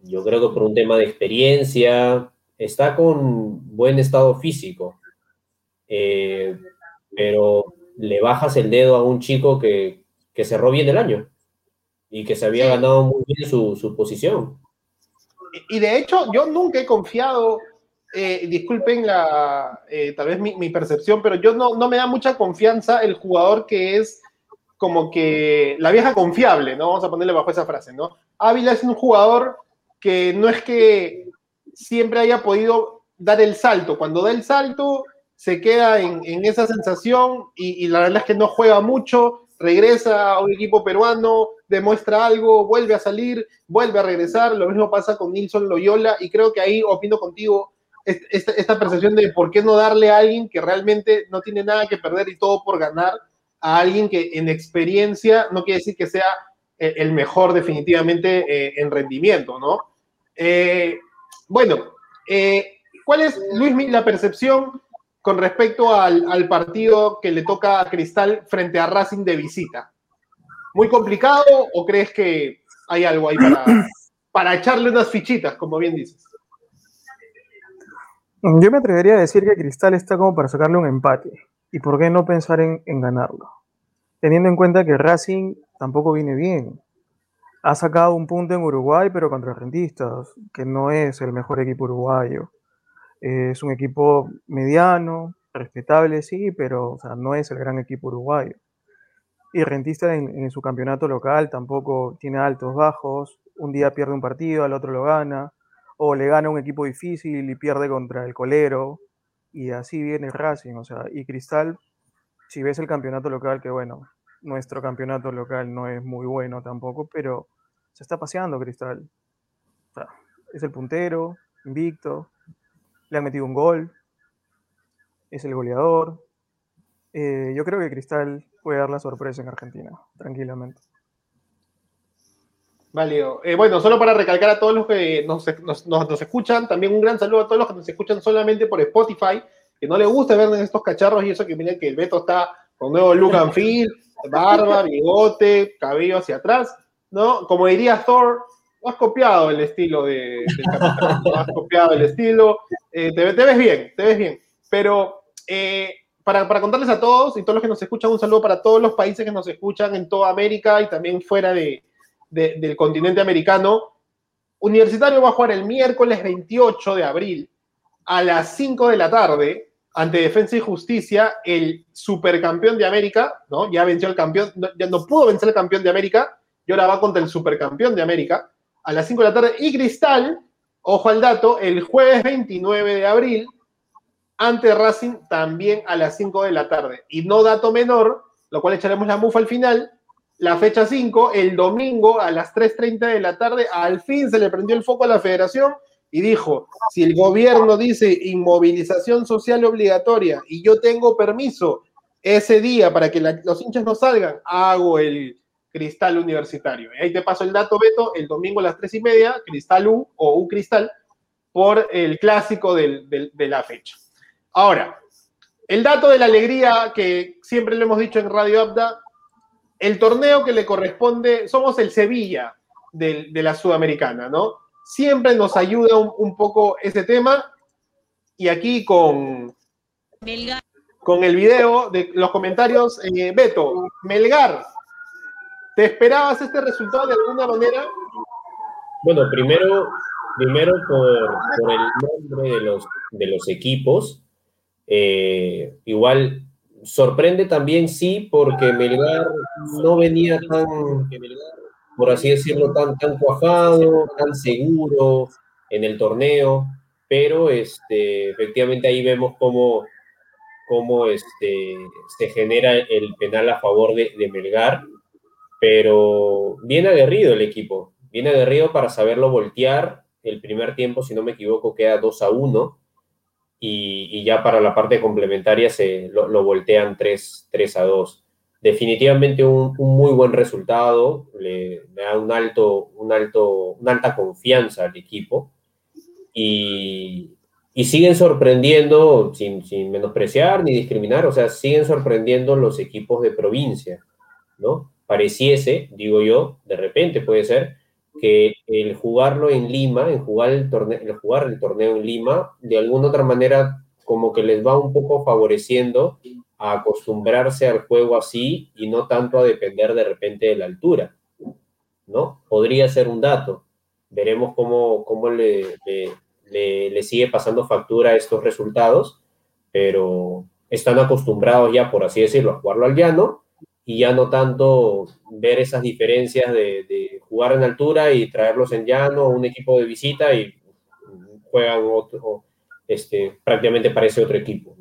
Yo creo que por un tema de experiencia, está con buen estado físico, eh, pero le bajas el dedo a un chico que, que cerró bien el año y que se había ganado muy bien su, su posición. Y de hecho, yo nunca he confiado eh, disculpen la, eh, tal vez mi, percepción, pero yo no, no me da mucha confianza el jugador que es como que la vieja confiable, ¿no? Vamos a ponerle bajo esa frase, ¿no? Ávila es un jugador que no es que siempre haya podido dar el salto. Cuando da el salto, se queda en, esa sensación y, la verdad es que no juega mucho, regresa a un equipo peruano, demuestra algo, vuelve a salir, vuelve a regresar. Lo mismo pasa con Nilson Loyola y creo que ahí opino contigo esta, percepción de por qué no darle a alguien que realmente no tiene nada que perder y todo por ganar, a alguien que en experiencia no quiere decir que sea eh, el mejor definitivamente eh, en rendimiento, ¿no? Eh, bueno, ¿cuál es, Luis, la percepción con respecto al, partido que le toca a Cristal frente a Racing de visita? ¿Muy complicado o crees que hay algo ahí para, echarle unas fichitas, como bien dices? Yo me atrevería a decir que Cristal está como para sacarle un empate. ¿Y por qué no pensar en, ganarlo? Teniendo en cuenta que Racing tampoco viene bien. Ha sacado un punto en Uruguay, pero contra Rentistas, que no es el mejor equipo uruguayo. Es un equipo mediano, respetable, sí, pero no es el gran equipo uruguayo. Y Rentista en, en, su campeonato local tampoco tiene altos, bajos. Un día pierde un partido, al otro lo gana o le gana un equipo difícil y pierde contra el colero, y así viene Racing, o sea, y Cristal, si ves el campeonato local, que bueno, nuestro campeonato local no es muy bueno tampoco, pero se está paseando Cristal. O sea, es el puntero, invicto, le han metido un gol, es el goleador. Eh, yo creo que Cristal puede dar la sorpresa en Argentina, tranquilamente. Vale, eh, bueno, solo para recalcar a todos los que nos, escuchan, también un gran saludo a todos los que nos escuchan solamente por Spotify, que no les gusta ver en estos cacharros y eso que miren que el Beto está con nuevo look and feel, barba, bigote, cabello hacia atrás, ¿no? Como diría Thor, has copiado el estilo de, del capitán, has copiado el estilo, eh, te, ves bien, te ves bien, pero eh, para, para, contarles a todos y todos los que nos escuchan, un saludo para todos los países que nos escuchan en toda América y también fuera de, del continente americano. Universitario va a jugar el miércoles 28 de abril a las 5 de la tarde ante Defensa y Justicia, el supercampeón de América, ¿no? Ya venció el campeón, ya no pudo vencer el campeón de América y ahora va contra el supercampeón de América a las 5 de la tarde. Y Cristal, ojo al dato, el jueves 29 de abril ante Racing también a las 5 de la tarde. Y no dato menor, lo cual echaremos la mufa al final, la fecha 5, el domingo a las 3.30 de la tarde, al fin se le prendió el foco a la federación y dijo, si el gobierno dice inmovilización social obligatoria y yo tengo permiso ese día para que los hinchas no salgan, hago el cristal universitario. Y ahí te paso el dato, Beto, el domingo a las 3 y media, cristal U o un cristal, por el clásico de la fecha. Ahora, el dato de la alegría que siempre le hemos dicho en Radio Abda, el torneo que le corresponde, somos el Sevilla de, la Sudamericana, ¿no? Siempre nos ayuda un, poco ese tema. Y aquí con, con el video de los comentarios, eh, Beto, Melgar, ¿te esperabas este resultado de alguna manera? Bueno, primero, primero por, el nombre de los, de los equipos. Eh, igual sorprende también, sí, porque Melgar no venía tan, por así decirlo, tan, tan cuajado, tan seguro en el torneo, pero este, efectivamente ahí vemos cómo, cómo este, se genera el penal a favor de, de Melgar, pero viene aguerrido el equipo, viene aguerrido para saberlo voltear. El primer tiempo, si no me equivoco, queda 2 a 1 y, ya para la parte complementaria se lo, voltean 3, 3, a 2. Definitivamente un, muy buen resultado, le, da un alto, un alto, una alta confianza al equipo y, y siguen sorprendiendo, sin, sin, menospreciar ni discriminar, o sea, siguen sorprendiendo los equipos de provincia, ¿no? Pareciese, digo yo, de repente puede ser, que el jugarlo en Lima, en jugar el, torneo, jugar el torneo en Lima, de alguna otra manera como que les va un poco favoreciendo a acostumbrarse al juego así y no tanto a depender de repente de la altura, ¿no? Podría ser un dato. Veremos cómo, cómo le, le, sigue pasando factura estos resultados, pero están acostumbrados ya, por así decirlo, a jugarlo al llano y ya no tanto ver esas diferencias de, jugar en altura y traerlos en llano, un equipo de visita y juegan otro, este, prácticamente parece otro equipo.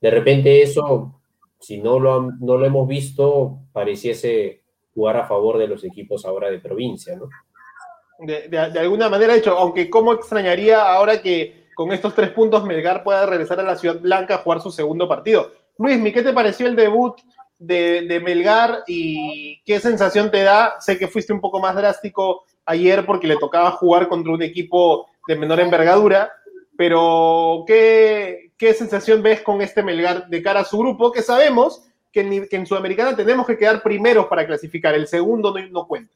De repente eso, si no lo, no lo hemos visto, pareciese jugar a favor de los equipos ahora de provincia, ¿no? De, alguna manera, hecho, aunque cómo extrañaría ahora que con estos tres puntos Melgar pueda regresar a la Ciudad Blanca a jugar su segundo partido. Luis, ¿qué te pareció el debut de, Melgar y qué sensación te da? Sé que fuiste un poco más drástico ayer porque le tocaba jugar contra un equipo de menor envergadura, pero ¿qué, qué sensación ves con este Melgar de cara a su grupo? Que sabemos que en, que en Sudamericana tenemos que quedar primeros para clasificar, el segundo no, no cuenta.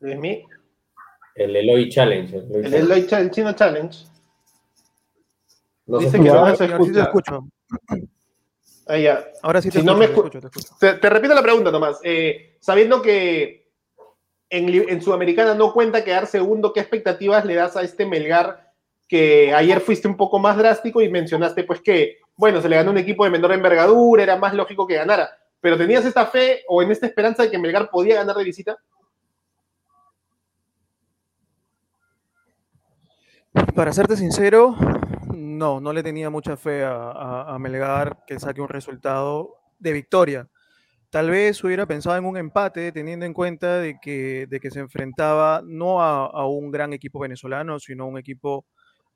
mí? El Eloy Challenge. El Eloy, el Chino Challenge. No Dice que no se escucha. Sí te escucho. Ahí ya. Ahora sí te, si escucho, no me te, escucho, te, escucho. Te, te, repito la pregunta nomás. Eh, sabiendo que en, en, Sudamericana no cuenta quedar segundo, ¿qué expectativas le das a este Melgar que ayer fuiste un poco más drástico y mencionaste pues que, bueno, se le ganó un equipo de menor envergadura, era más lógico que ganara, pero ¿tenías esta fe o en esta esperanza de que Melgar podía ganar de visita? Para serte sincero, no, no le tenía mucha fe a, Melgar que saque un resultado de victoria. Tal vez hubiera pensado en un empate, teniendo en cuenta de que, de que se enfrentaba no a, un gran equipo venezolano, sino a un equipo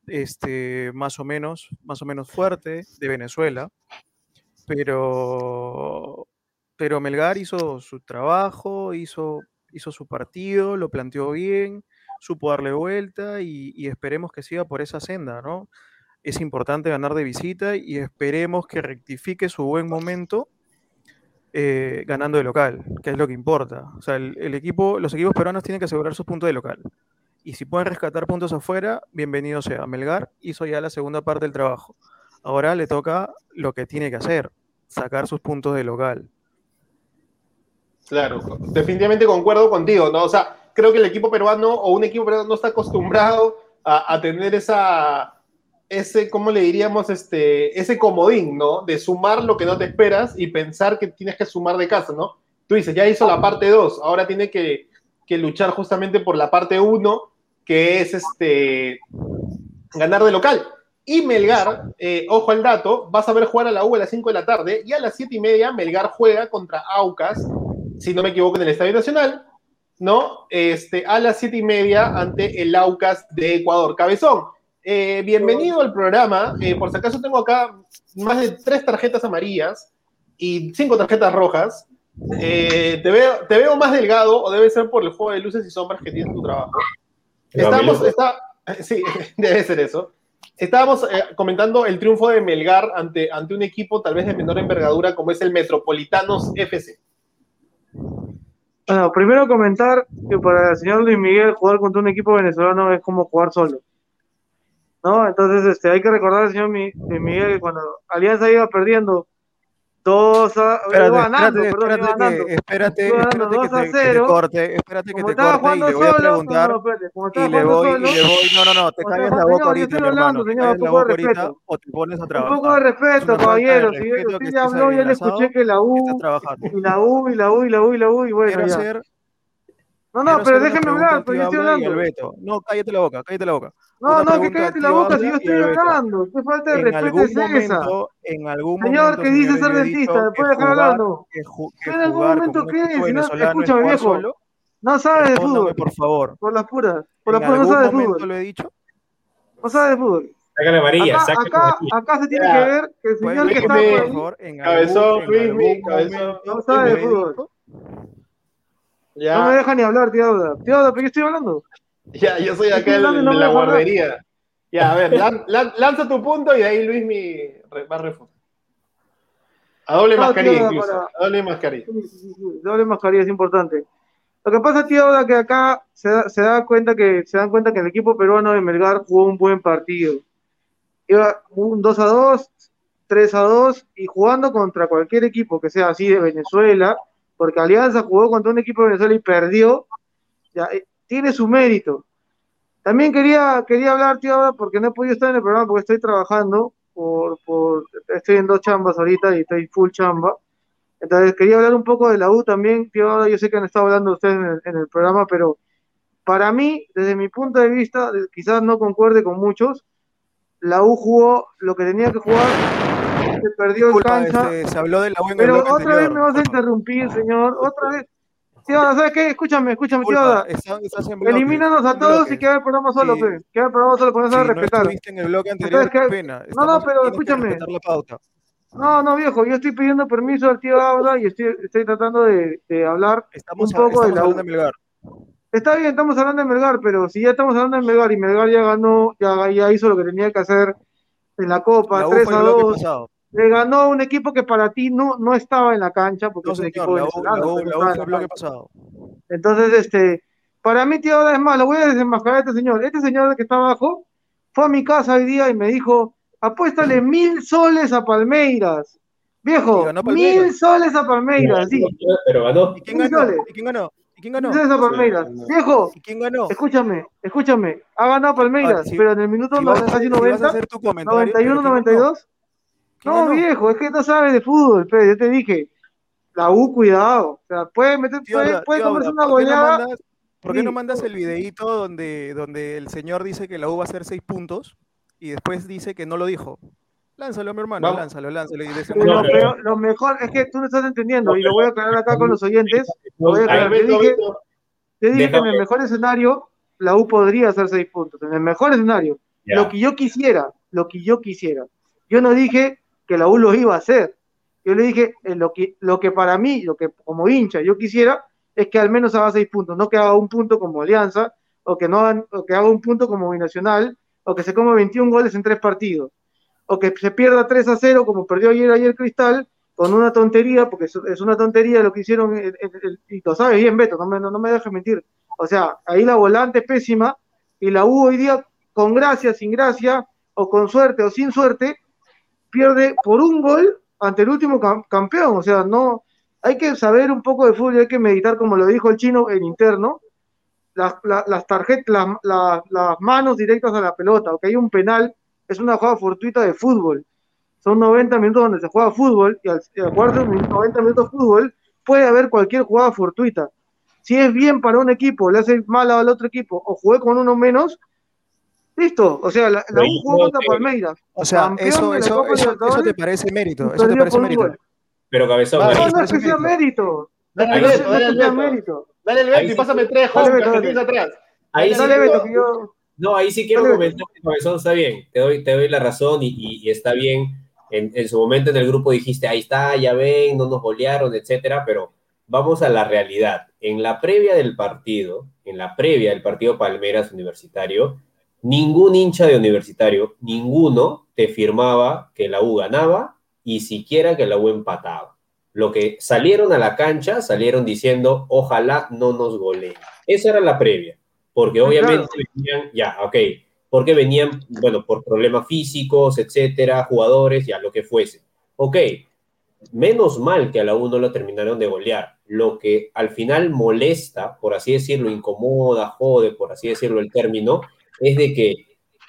este, más o menos, más o menos fuerte de Venezuela. Pero, pero Melgar hizo su trabajo, hizo, hizo su partido, lo planteó bien supo darle vuelta y, esperemos que siga por esa senda, ¿no? Es importante ganar de visita y esperemos que rectifique su buen momento eh, ganando de local, que es lo que importa. O sea, el, equipo, los equipos peruanos tienen que asegurar sus puntos de local. Y si pueden rescatar puntos afuera, bienvenido sea. Melgar hizo ya la segunda parte del trabajo. Ahora le toca lo que tiene que hacer, sacar sus puntos de local. Claro, definitivamente concuerdo contigo, ¿no? O sea, creo que el equipo peruano o un equipo peruano no está acostumbrado a, tener esa, ese, ¿cómo le diríamos? Este, ese comodín, ¿no? De sumar lo que no te esperas y pensar que tienes que sumar de casa, ¿no? Tú dices, ya hizo la parte 2, ahora tiene que, luchar justamente por la parte 1, que es este, ganar de local. Y Melgar, eh, ojo al dato, vas a ver jugar a la U a las 5 de la tarde y a las 7 y media Melgar juega contra Aucas, si no me equivoco, en el Estadio Nacional. ¿No? Este, a las siete y media ante el Aucas de Ecuador. Cabezón, eh, bienvenido al programa. Eh, por si acaso tengo acá más de tres tarjetas amarillas y cinco tarjetas rojas. Eh, te, veo, te veo más delgado, o debe ser por el juego de luces y sombras que tiene tu trabajo. Estamos, está, sí, debe ser eso. Estábamos comentando el triunfo de Melgar ante, ante un equipo tal vez de menor envergadura como es el Metropolitanos FC. Bueno, primero comentar que para el señor Luis Miguel jugar contra un equipo venezolano es como jugar solo. ¿No? Entonces este, hay que recordar al señor Luis Miguel que cuando Alianza iba perdiendo Dos a, espérate, ganando, espérate, perdón, espérate, ganando. Que, espérate, espérate que, te, que te corte, espérate que te corte y le voy a preguntar no, y le voy, solo, y le voy, no, no, no, te calles la boca ahorita, mi hermano, te calles la boca ahorita o te pones a trabajar. Un poco de respeto, caballero, si usted ya habló, yo le escuché que la U, y la U, y la U, y la U, y la U, y bueno, ya. No, no, pero déjeme hablar, pero yo estoy hablando. No, cállate la boca, cállate la boca. No, no, que cállate la boca si yo estoy hablando. Qué falta de respeto es esa. En algún señor que dice ser dentista, después dejar hablando. ¿En algún momento qué? escúchame, viejo. No sabe de fútbol. por favor. Por las puras. Por las puras no sabe de fútbol. lo he dicho? No sabe de fútbol. Sácale amarilla, acá, acá, acá, se tiene que ver que el señor que está por favor, cabezón, Luis, cabezón. No sabe de fútbol. No me deja ni hablar, tío Auda. Tío Auda, ¿pero qué estoy hablando? Ya, yo soy acá en, la guardería. Ya, a ver, lanza tu punto y ahí Luis me va a. A doble mascarilla incluso. A doble mascarilla. doble mascarilla es importante. Lo que pasa, tío, Auda, que acá se da, se da cuenta que se dan cuenta que el equipo peruano de Melgar jugó un buen partido. Iba un 2 a 2, 3 a 2 y jugando contra cualquier equipo que sea así de Venezuela, porque Alianza jugó contra un equipo de Venezuela y perdió, ya, eh, tiene su mérito. También quería, quería hablar, tío, porque no he podido estar en el programa porque estoy trabajando, por, por, estoy en dos chambas ahorita y estoy full chamba. Entonces quería hablar un poco de la U también, tío, yo sé que han estado hablando ustedes en el, en el programa, pero para mí, desde mi punto de vista, quizás no concuerde con muchos, la U jugó lo que tenía que jugar se perdió el cancha. Este, se habló de la buena Pero otra vez me vas a interrumpir, señor. Otra vez. Tío, ¿sabes qué? Escúchame, escúchame, tío. Elimínanos a todos y queda el programa solo, fe. Queda el programa solo, con eso a respetar. en el bloque anterior, qué pena. No, no, pero escúchame. No, no, viejo, yo estoy pidiendo permiso al tío Abda y estoy, estoy tratando de, de hablar estamos un poco de la U. Está bien, estamos hablando de Melgar, pero si ya estamos hablando de Melgar y Melgar ya ganó, ya, ya hizo lo que tenía que hacer en la Copa, 3 a 2 le ganó un equipo que para ti no, no estaba en la cancha, porque es un equipo la, pasado. Entonces, este, para mí, tío, es más, lo voy a desenmascarar a este señor. Este señor que está abajo fue a mi casa hoy día y me dijo, apuéstale mil soles a Palmeiras. Viejo, mil soles a Palmeiras, sí. Pero ganó. ¿Y quién ganó? ¿Y quién ganó? ¿Y quién ganó? a Palmeiras. Viejo, ¿Y quién ganó? Escúchame, escúchame. Ha ganado Palmeiras, ah, pero en el minuto si casi 90, 91, 92. No, viejo, es que no sabes de fútbol, pero yo te dije, la U, cuidado. O sea, puede meter, puede, puede comerse una goleada. ¿Por qué no mandas el videito donde, donde el señor dice que la U va a hacer seis puntos y después dice que no lo dijo? Lánzalo, mi hermano, lánzalo, lánzalo. Y pero, pero, lo mejor es que tú no estás entendiendo, y lo voy a aclarar acá con los oyentes. Voy a aclarar. Te dije, te dije que en el mejor escenario la U podría hacer seis puntos. En el mejor escenario. Lo que yo quisiera, lo que yo quisiera. Yo no dije que la U lo iba a hacer. Yo le dije, eh, lo, que, para mí, lo que como hincha yo quisiera, es que al menos haga seis puntos, no que haga un punto como Alianza, o que, no, haga un punto como Binacional, o que se coma 21 goles en tres partidos, o que se pierda 3 a 0 como perdió ayer ayer Cristal, con una tontería, porque es una tontería lo que hicieron, y lo sabes bien, Beto, no me, no, me dejes mentir. O sea, ahí la volante es pésima, y la U hoy día, con gracia, sin gracia, o con suerte o sin suerte, pierde por un gol ante el último campeón. O sea, no hay que saber un poco de fútbol, hay que meditar, como lo dijo el chino en interno, las, las tarjetas, las, manos directas a la pelota, aunque hay un penal, es una jugada fortuita de fútbol. Son 90 minutos donde se juega fútbol y al, jugar 90 minutos de fútbol puede haber cualquier jugada fortuita. Si es bien para un equipo, le hace mal al otro equipo o jugué con uno menos, Listo, o sea, la, la U jugó contra Palmeiras. O sea, eso, eso, eso, eso, te parece mérito. Eso te parece mérito. Pero cabezón, no, no, no es que sea mérito. Dale el Beto, dale el Beto. Dale el Beto y pásame tres atrás. Ahí sí Beto, que yo... No, ahí sí quiero comentar que cabezón está bien. Te doy, te doy la razón y, y, y está bien. En, en, su momento en el grupo dijiste, ahí está, ya ven, no nos golearon, etcétera, pero vamos a la realidad. En la previa del partido, en la previa del partido Palmeras Universitario, ningún hincha de universitario, ninguno te firmaba que la U ganaba y siquiera que la U empataba. Lo que salieron a la cancha, salieron diciendo, ojalá no nos goleen. Esa era la previa, porque obviamente venían, ya, ok, porque venían, bueno, por problemas físicos, etcétera, jugadores, ya, lo que fuese. Ok, menos mal que a la U no lo terminaron de golear. Lo que al final molesta, por así decirlo, incomoda, jode, por así decirlo el término, es de que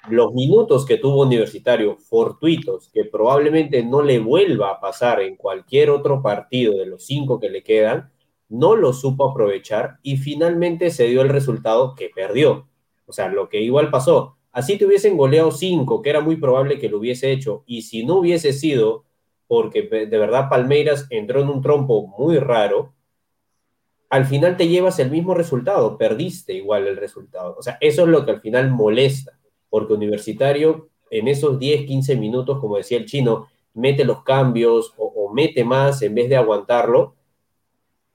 los minutos que tuvo Universitario fortuitos, que probablemente no le vuelva a pasar en cualquier otro partido de los cinco que le quedan, no lo supo aprovechar y finalmente se dio el resultado que perdió. O sea, lo que igual pasó. Así te hubiesen goleado cinco, que era muy probable que lo hubiese hecho, y si no hubiese sido porque de verdad Palmeiras entró en un trompo muy raro, al final te llevas el mismo resultado, perdiste igual el resultado. O sea, eso es lo que al final molesta, porque Universitario en esos 10, 15 minutos, como decía el chino, mete los cambios o, mete más en vez de aguantarlo,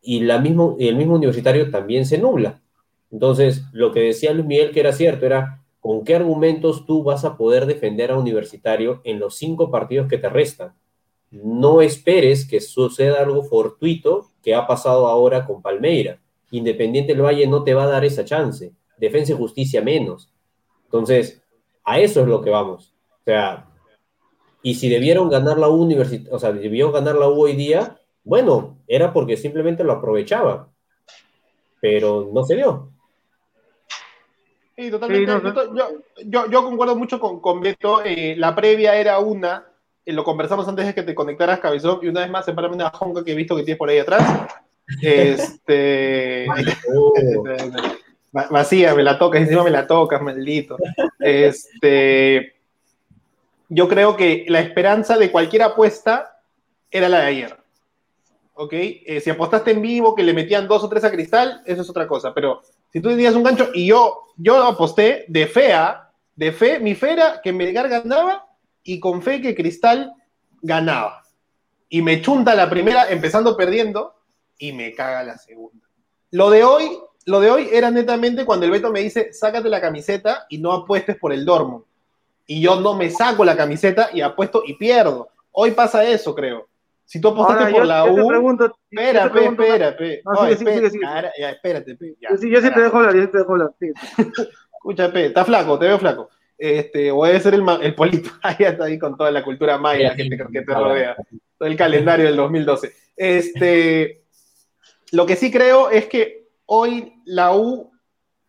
y, la mismo, el mismo Universitario también se nubla. Entonces, lo que decía Luis Miguel que era cierto era, ¿con qué argumentos tú vas a poder defender a Universitario en los cinco partidos que te restan? No esperes que suceda algo fortuito que ha pasado ahora con Palmeira. Independiente del Valle no te va a dar esa chance. Defensa y justicia menos. Entonces, a eso es lo que vamos. O sea, y si debieron ganar la U o sea, debieron ganar la U hoy día, bueno, era porque simplemente lo aprovechaba. Pero no se dio. Sí, totalmente. yo, concuerdo mucho con, con Beto. Eh, la previa era una, lo conversamos antes de que te conectaras, Cabezón, y una vez más, sepárame una jonga que he visto que tienes por ahí atrás. Este. vacía, me la tocas, encima me la tocas, maldito. Este. Yo creo que la esperanza de cualquier apuesta era la de ayer. ¿Ok? Eh, si apostaste en vivo que le metían dos o tres a Cristal, eso es otra cosa. Pero si tú tenías un gancho y yo, yo aposté de fea, de fe, mi fe era que Melgar ganaba y con fe que Cristal ganaba. Y me chunta la primera empezando perdiendo y me caga la segunda. Lo de hoy, lo de hoy era netamente cuando el Beto me dice, sácate la camiseta y no apuestes por el Dormo. Y yo no me saco la camiseta y apuesto y pierdo. Hoy pasa eso, creo. Si tú apostaste por la U. Pregunto, espera, espera, espera. Ya, espérate, Yo sí te dejo hablar, yo sí te dejo hablar. Escucha, está flaco, te veo flaco. Este, o debe ser el, el polito, ahí está ahí con toda la cultura maya, que te rodea, todo el calendario del 2012. Este, lo que sí creo es que hoy la U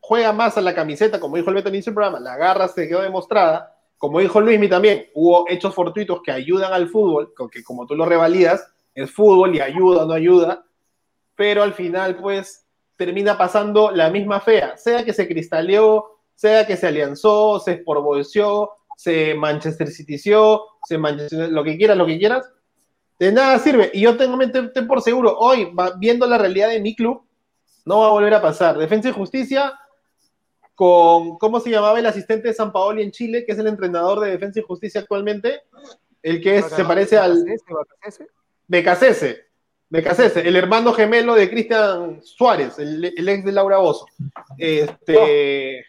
juega más a la camiseta, como dijo el Beto en el programa, la garra se quedó demostrada, como dijo Luismi también, hubo hechos fortuitos que ayudan al fútbol, que como tú lo revalidas, es fútbol y ayuda o no ayuda, pero al final pues termina pasando la misma fea, sea que se cristaleó sea que se alianzó, se esporbolció, se Manchester Cityció, se Manchester, lo que quieras, lo que quieras, de nada sirve. Y yo tengo ten por seguro, hoy, viendo la realidad de mi club, no va a volver a pasar. Defensa y Justicia con, ¿cómo se llamaba el asistente de San Paoli en Chile, que es el entrenador de Defensa y Justicia actualmente? El que se parece al... Becasese. Becasese, el hermano gemelo de Cristian Suárez, el, ex de Laura Bozo. Este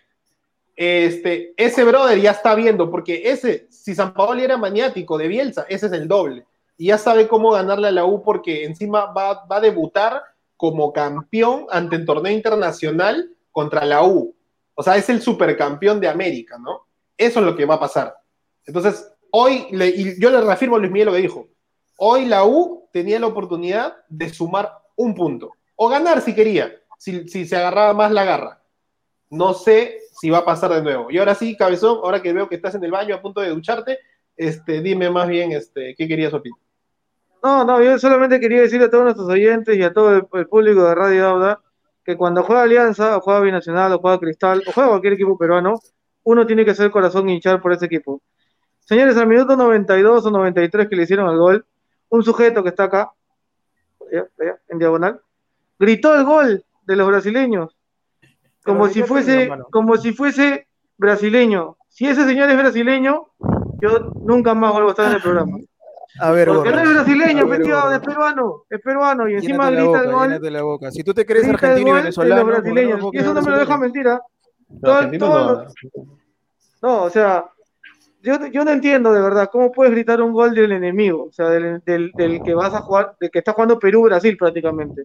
este, ese brother ya está viendo, porque ese, si San Paolo era maniático de Bielsa, ese es el doble. Y ya sabe cómo ganarle a la U porque encima va, va a debutar como campeón ante el torneo internacional contra la U. O sea, es el supercampeón de América, ¿no? Eso es lo que va a pasar. Entonces, hoy, y yo le reafirmo a Luis Miguel lo que dijo, hoy la U tenía la oportunidad de sumar un punto, o ganar si quería, si, si se agarraba más la garra. No sé si va a pasar de nuevo. Y ahora sí, cabezón, ahora que veo que estás en el baño a punto de ducharte, este, dime más bien este, qué querías opinar. No, no, yo solamente quería decirle a todos nuestros oyentes y a todo el, público de Radio Auda que cuando juega Alianza, o juega Binacional, o juega Cristal, o juega cualquier equipo peruano, uno tiene que hacer corazón hinchar por ese equipo. Señores, al minuto 92 o 93 que le hicieron el gol, un sujeto que está acá, en diagonal, gritó el gol de los brasileños como si fuese, como si fuese brasileño. Si ese señor es brasileño, yo nunca más vuelvo a estar en el programa. A ver, Porque no es brasileño, es peruano, es peruano, y encima grita el gol. La boca. Si tú te crees argentino y venezolano, brasileño, y eso no me lo deja mentira. no. no, o sea, yo, yo no entiendo de verdad cómo puedes gritar un gol del enemigo, o sea, del, del, del que vas a jugar, del que está jugando Perú-Brasil prácticamente.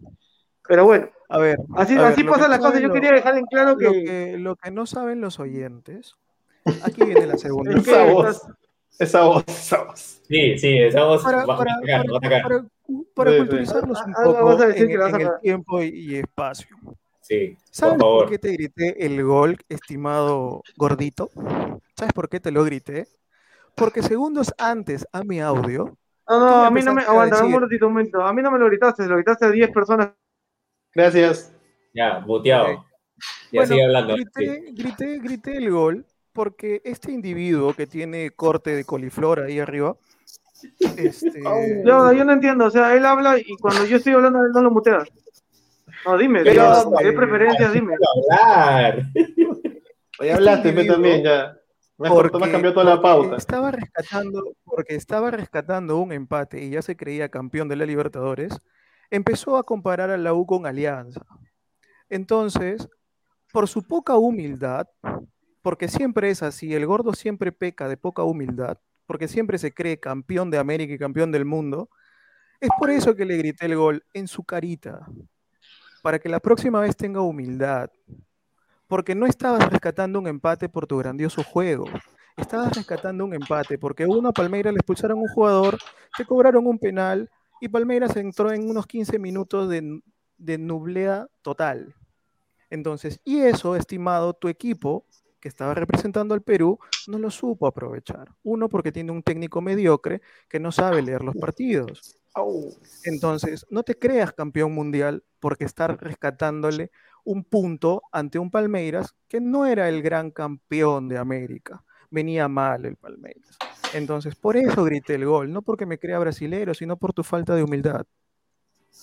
Pero bueno, a ver, así, así pasa la cosa. Yo quería dejar en claro que... Lo, que... no saben los oyentes, aquí viene la segunda. esa, voz, esa voz, esa voz. Sí, sí, esa voz. Para, va, para, para, para, culturizarnos un poco en, en el tiempo y, espacio. Sí, ¿Sabes por, por qué te grité el gol, estimado gordito? ¿Sabes por qué te lo grité? Porque segundos antes a mi audio. No, no, a mí no me. Aguanta, un momentito, un momento. A mí no me lo gritaste, lo gritaste a 10 personas Gracias. Ya, boteado. Ya sigue hablando. Grité, grité, grité el gol porque este individuo que tiene corte de coliflor ahí arriba. Este... Yo, yo no entiendo, o sea, él habla y cuando yo estoy hablando, él no lo mutea. No, dime, ¿qué preferencias? Dime. Hablar. Oye, hablaste tú también ya. Porque, me cambió toda la pauta. Estaba rescatando, porque estaba rescatando un empate y ya se creía campeón de la Libertadores, empezó a comparar a la U con Alianza. Entonces, por su poca humildad, porque siempre es así, el gordo siempre peca de poca humildad, porque siempre se cree campeón de América y campeón del mundo, es por eso que le grité el gol en su carita, para que la próxima vez tenga humildad, porque no estabas rescatando un empate por tu grandioso juego. Estabas rescatando un empate porque uno a Palmeiras le expulsaron un jugador, te cobraron un penal y Palmeiras entró en unos 15 minutos de, de nublea total. Entonces, y eso, estimado, tu equipo que estaba representando al Perú no lo supo aprovechar. Uno, porque tiene un técnico mediocre que no sabe leer los partidos. Entonces, no te creas campeón mundial porque estar rescatándole un punto ante un Palmeiras que no era el gran campeón de América. Venía mal el Palmeiras. Entonces, por eso grité el gol, no porque me crea brasilero, sino por tu falta de humildad.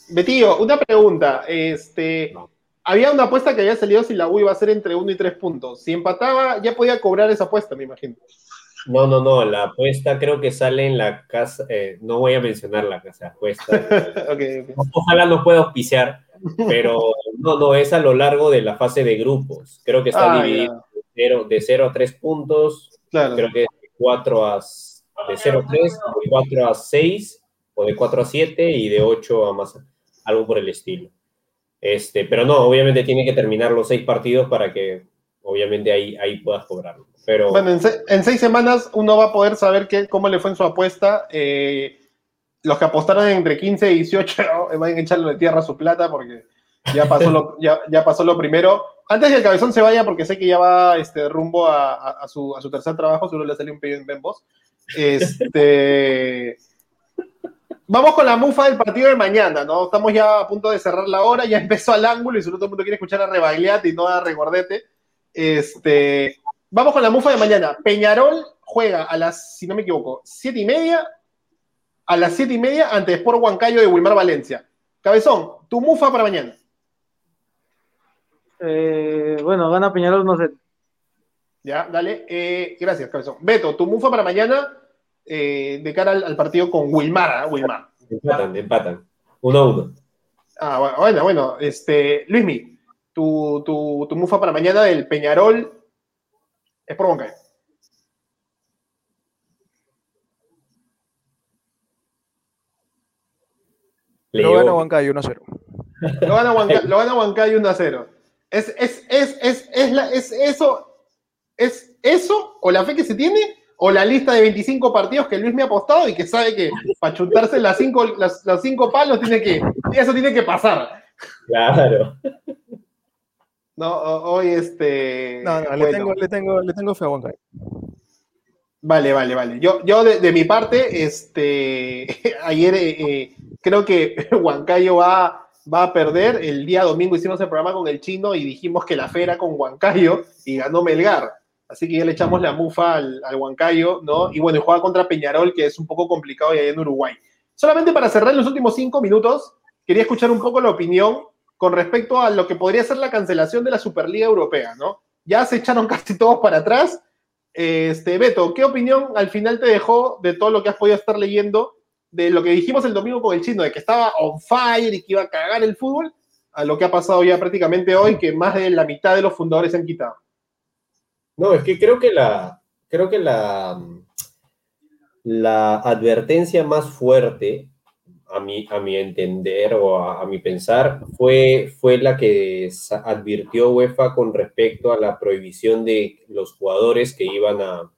Betío, una pregunta. Este, había una apuesta que había salido si la U iba a ser entre 1 y 3 puntos. Si empataba, ya podía cobrar esa apuesta, me imagino. No, no, no, la apuesta creo que sale en la casa, eh, no voy a mencionar la casa de apuesta. Ojalá no pueda auspiciar, pero no, no, es a lo largo de la fase de grupos. Creo que está ah, dividido de 0 a 3 puntos, creo que 4 a, de 0 a 3, de 4 a 6, o de 4 a 7 y de 8 a más, algo por el estilo. Este, pero no, obviamente tiene que terminar los 6 partidos para que obviamente ahí, ahí puedas cobrarlo. Pero... Bueno, en, en, seis semanas uno va a poder saber qué, cómo le fue en su apuesta. Eh, los que apostaron entre 15 y 18 van a echarle de tierra su plata porque ya pasó lo, ya, ya, pasó lo primero. Antes que el cabezón se vaya, porque sé que ya va este, rumbo a, a, su, a su, tercer trabajo, seguro le salió un pedido en Bembos. Este, vamos con la mufa del partido de mañana, ¿no? Estamos ya a punto de cerrar la hora, ya empezó al ángulo y solo todo el mundo quiere escuchar a Rebagliati y no a Regordete. Este, vamos con la mufa de mañana. Peñarol juega a las, si no me equivoco, siete y media, a las siete y media ante Sport Huancayo de Wilmar Valencia. Cabezón, tu mufa para mañana. Eh, bueno, gana Peñarol, no sé. Ya, dale. Eh, gracias, Cabezón. Beto, tu mufa para mañana eh, de cara al, partido con Wilmar, Wilmar. Empatan, empatan. Uno a uno. Ah, bueno, bueno, este, Luismi, tu, tu, tu mufa para mañana del Peñarol es por Huancayo. Lo gana Huancayo 1 a 0. Lo gana Huancayo, lo gana Huancayo 1 a 0. Es, es, es, es, es, la, es eso, es eso o la fe que se tiene o la lista de 25 partidos que Luis me ha apostado y que sabe que para chutarse las cinco, las, los cinco palos tiene que, eso tiene que pasar. Claro. No, hoy este. No, no, le, tengo, le, tengo, le tengo fe a Huancayo. Vale, vale, vale. Yo, yo de, mi parte, este, ayer eh, eh, creo que Huancayo va, va a perder. El día domingo hicimos el programa con el chino y dijimos que la fe era con Huancayo y ganó Melgar. Así que ya le echamos la mufa al, Huancayo, ¿no? Y bueno, juega contra Peñarol, que es un poco complicado allá en Uruguay. Solamente para cerrar los últimos cinco minutos, quería escuchar un poco la opinión con respecto a lo que podría ser la cancelación de la Superliga Europea, ¿no? Ya se echaron casi todos para atrás. Este, Beto, ¿qué opinión al final te dejó de todo lo que has podido estar leyendo de lo que dijimos el domingo con el chino, de que estaba on fire y que iba a cagar el fútbol, a lo que ha pasado ya prácticamente hoy, que más de la mitad de los fundadores se han quitado? No, es que creo que la, creo que la, la advertencia más fuerte a mi, a mi entender o a, mi pensar, fue, fue la que advirtió UEFA con respecto a la prohibición de los jugadores que iban a,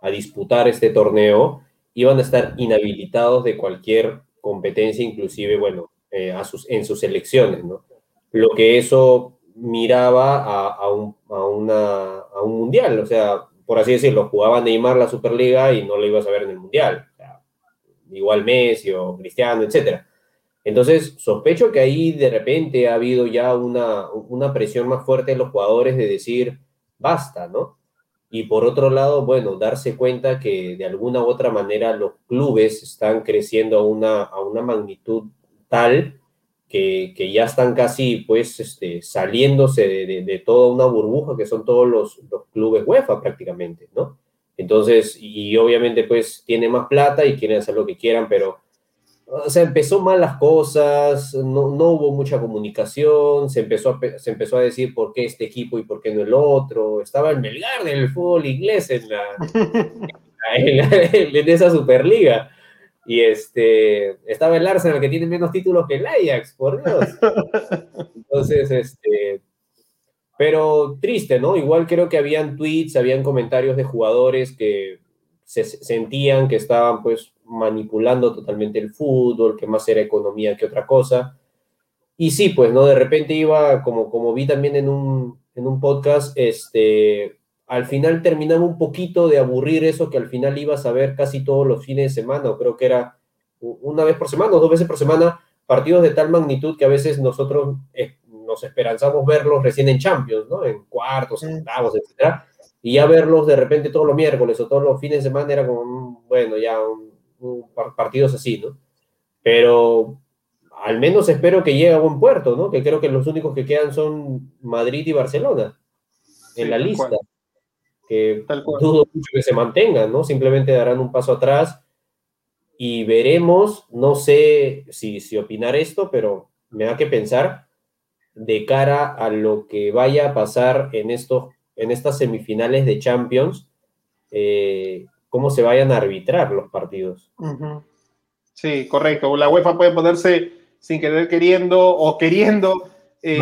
a disputar este torneo, iban a estar inhabilitados de cualquier competencia, inclusive, bueno, eh, a sus, en sus elecciones, ¿no? Lo que eso miraba a, a, un, a, una, a un mundial, o sea, por así decirlo, jugaba Neymar la Superliga y no lo ibas a ver en el mundial igual Messi o Cristiano, etc. Entonces, sospecho que ahí de repente ha habido ya una, una presión más fuerte en los jugadores de decir, basta, ¿no? Y por otro lado, bueno, darse cuenta que de alguna u otra manera los clubes están creciendo a una, a una magnitud tal que, que ya están casi pues este, saliéndose de, de, toda una burbuja que son todos los, los clubes UEFA prácticamente, ¿no? Entonces, y obviamente pues tiene más plata y quieren hacer lo que quieran, pero o sea, empezó mal las cosas, no, no hubo mucha comunicación, se empezó, a, se empezó a decir por qué este equipo y por qué no el otro. Estaba el Melgar del fútbol inglés en, la, en, esa Superliga. Y este, estaba el Arsenal que tiene menos títulos que el Ajax, por Dios. Entonces, este, pero triste, ¿no? Igual creo que habían tweets, habían comentarios de jugadores que se sentían que estaban pues manipulando totalmente el fútbol, que más era economía que otra cosa. Y sí, pues, ¿no? De repente iba, como, como vi también en un, en un podcast, este, al final terminaba un poquito de aburrir eso que al final ibas a ver casi todos los fines de semana, o creo que era una vez por semana o dos veces por semana, partidos de tal magnitud que a veces nosotros eh, nos esperanzamos verlos recién en Champions, ¿no? En cuartos, en octavos, etcétera y ya verlos de repente todos los miércoles o todos los fines de semana era como, mm, bueno, ya un, partidos así, ¿no? Pero al menos espero que llegue a buen puerto, ¿no? Que creo que los únicos que quedan son Madrid y Barcelona en la lista. Que dudo mucho que se mantengan, ¿no? Simplemente darán un paso atrás y veremos, no sé si, si opinar esto, pero me da que pensar de cara a lo que vaya a pasar en estos en estas semifinales de Champions, eh, cómo se vayan a arbitrar los partidos. Sí, correcto. La UEFA puede ponerse sin querer queriendo o queriendo eh,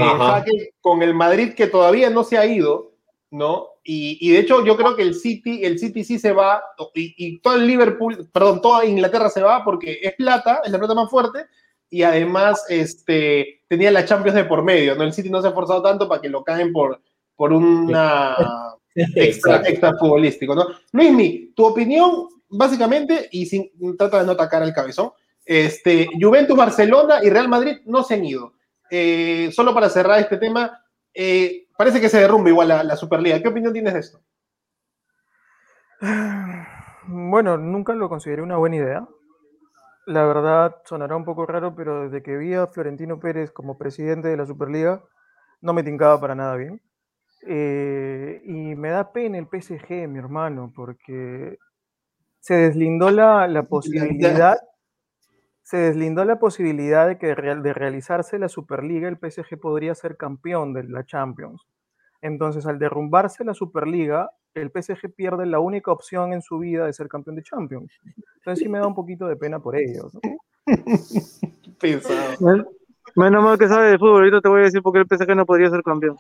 con el Madrid que todavía no se ha ido, ¿no? Y, de hecho yo creo que el City, el City sí se va y, todo el Liverpool, perdón, toda Inglaterra se va porque es plata, es la plata más fuerte y además este, tenía la Champions de por medio, ¿no? El City no se ha esforzado tanto para que lo caen por, por una extra, extra, futbolístico, ¿no? Luismi, tu opinión, básicamente, y sin trata de no atacar al cabezón, este, Juventus, Barcelona y Real Madrid no se han ido. Eh, solo para cerrar este tema, eh, parece que se derrumba igual la, Superliga. ¿Qué opinión tienes de esto? Bueno, nunca lo consideré una buena idea. La verdad, sonará un poco raro, pero desde que vi a Florentino Pérez como presidente de la Superliga, no me tincaba para nada bien. Eh, y me da pena el PSG, mi hermano, porque se deslindó la, la posibilidad, se deslindó la posibilidad de que de realizarse la Superliga, el PSG podría ser campeón de la Champions. Entonces, al derrumbarse la Superliga, el PSG pierde la única opción en su vida de ser campeón de Champions. Entonces sí me da un poquito de pena por ellos. Menos mal que sabe de fútbol, ahorita te voy a decir por qué el PSG no podría ser campeón.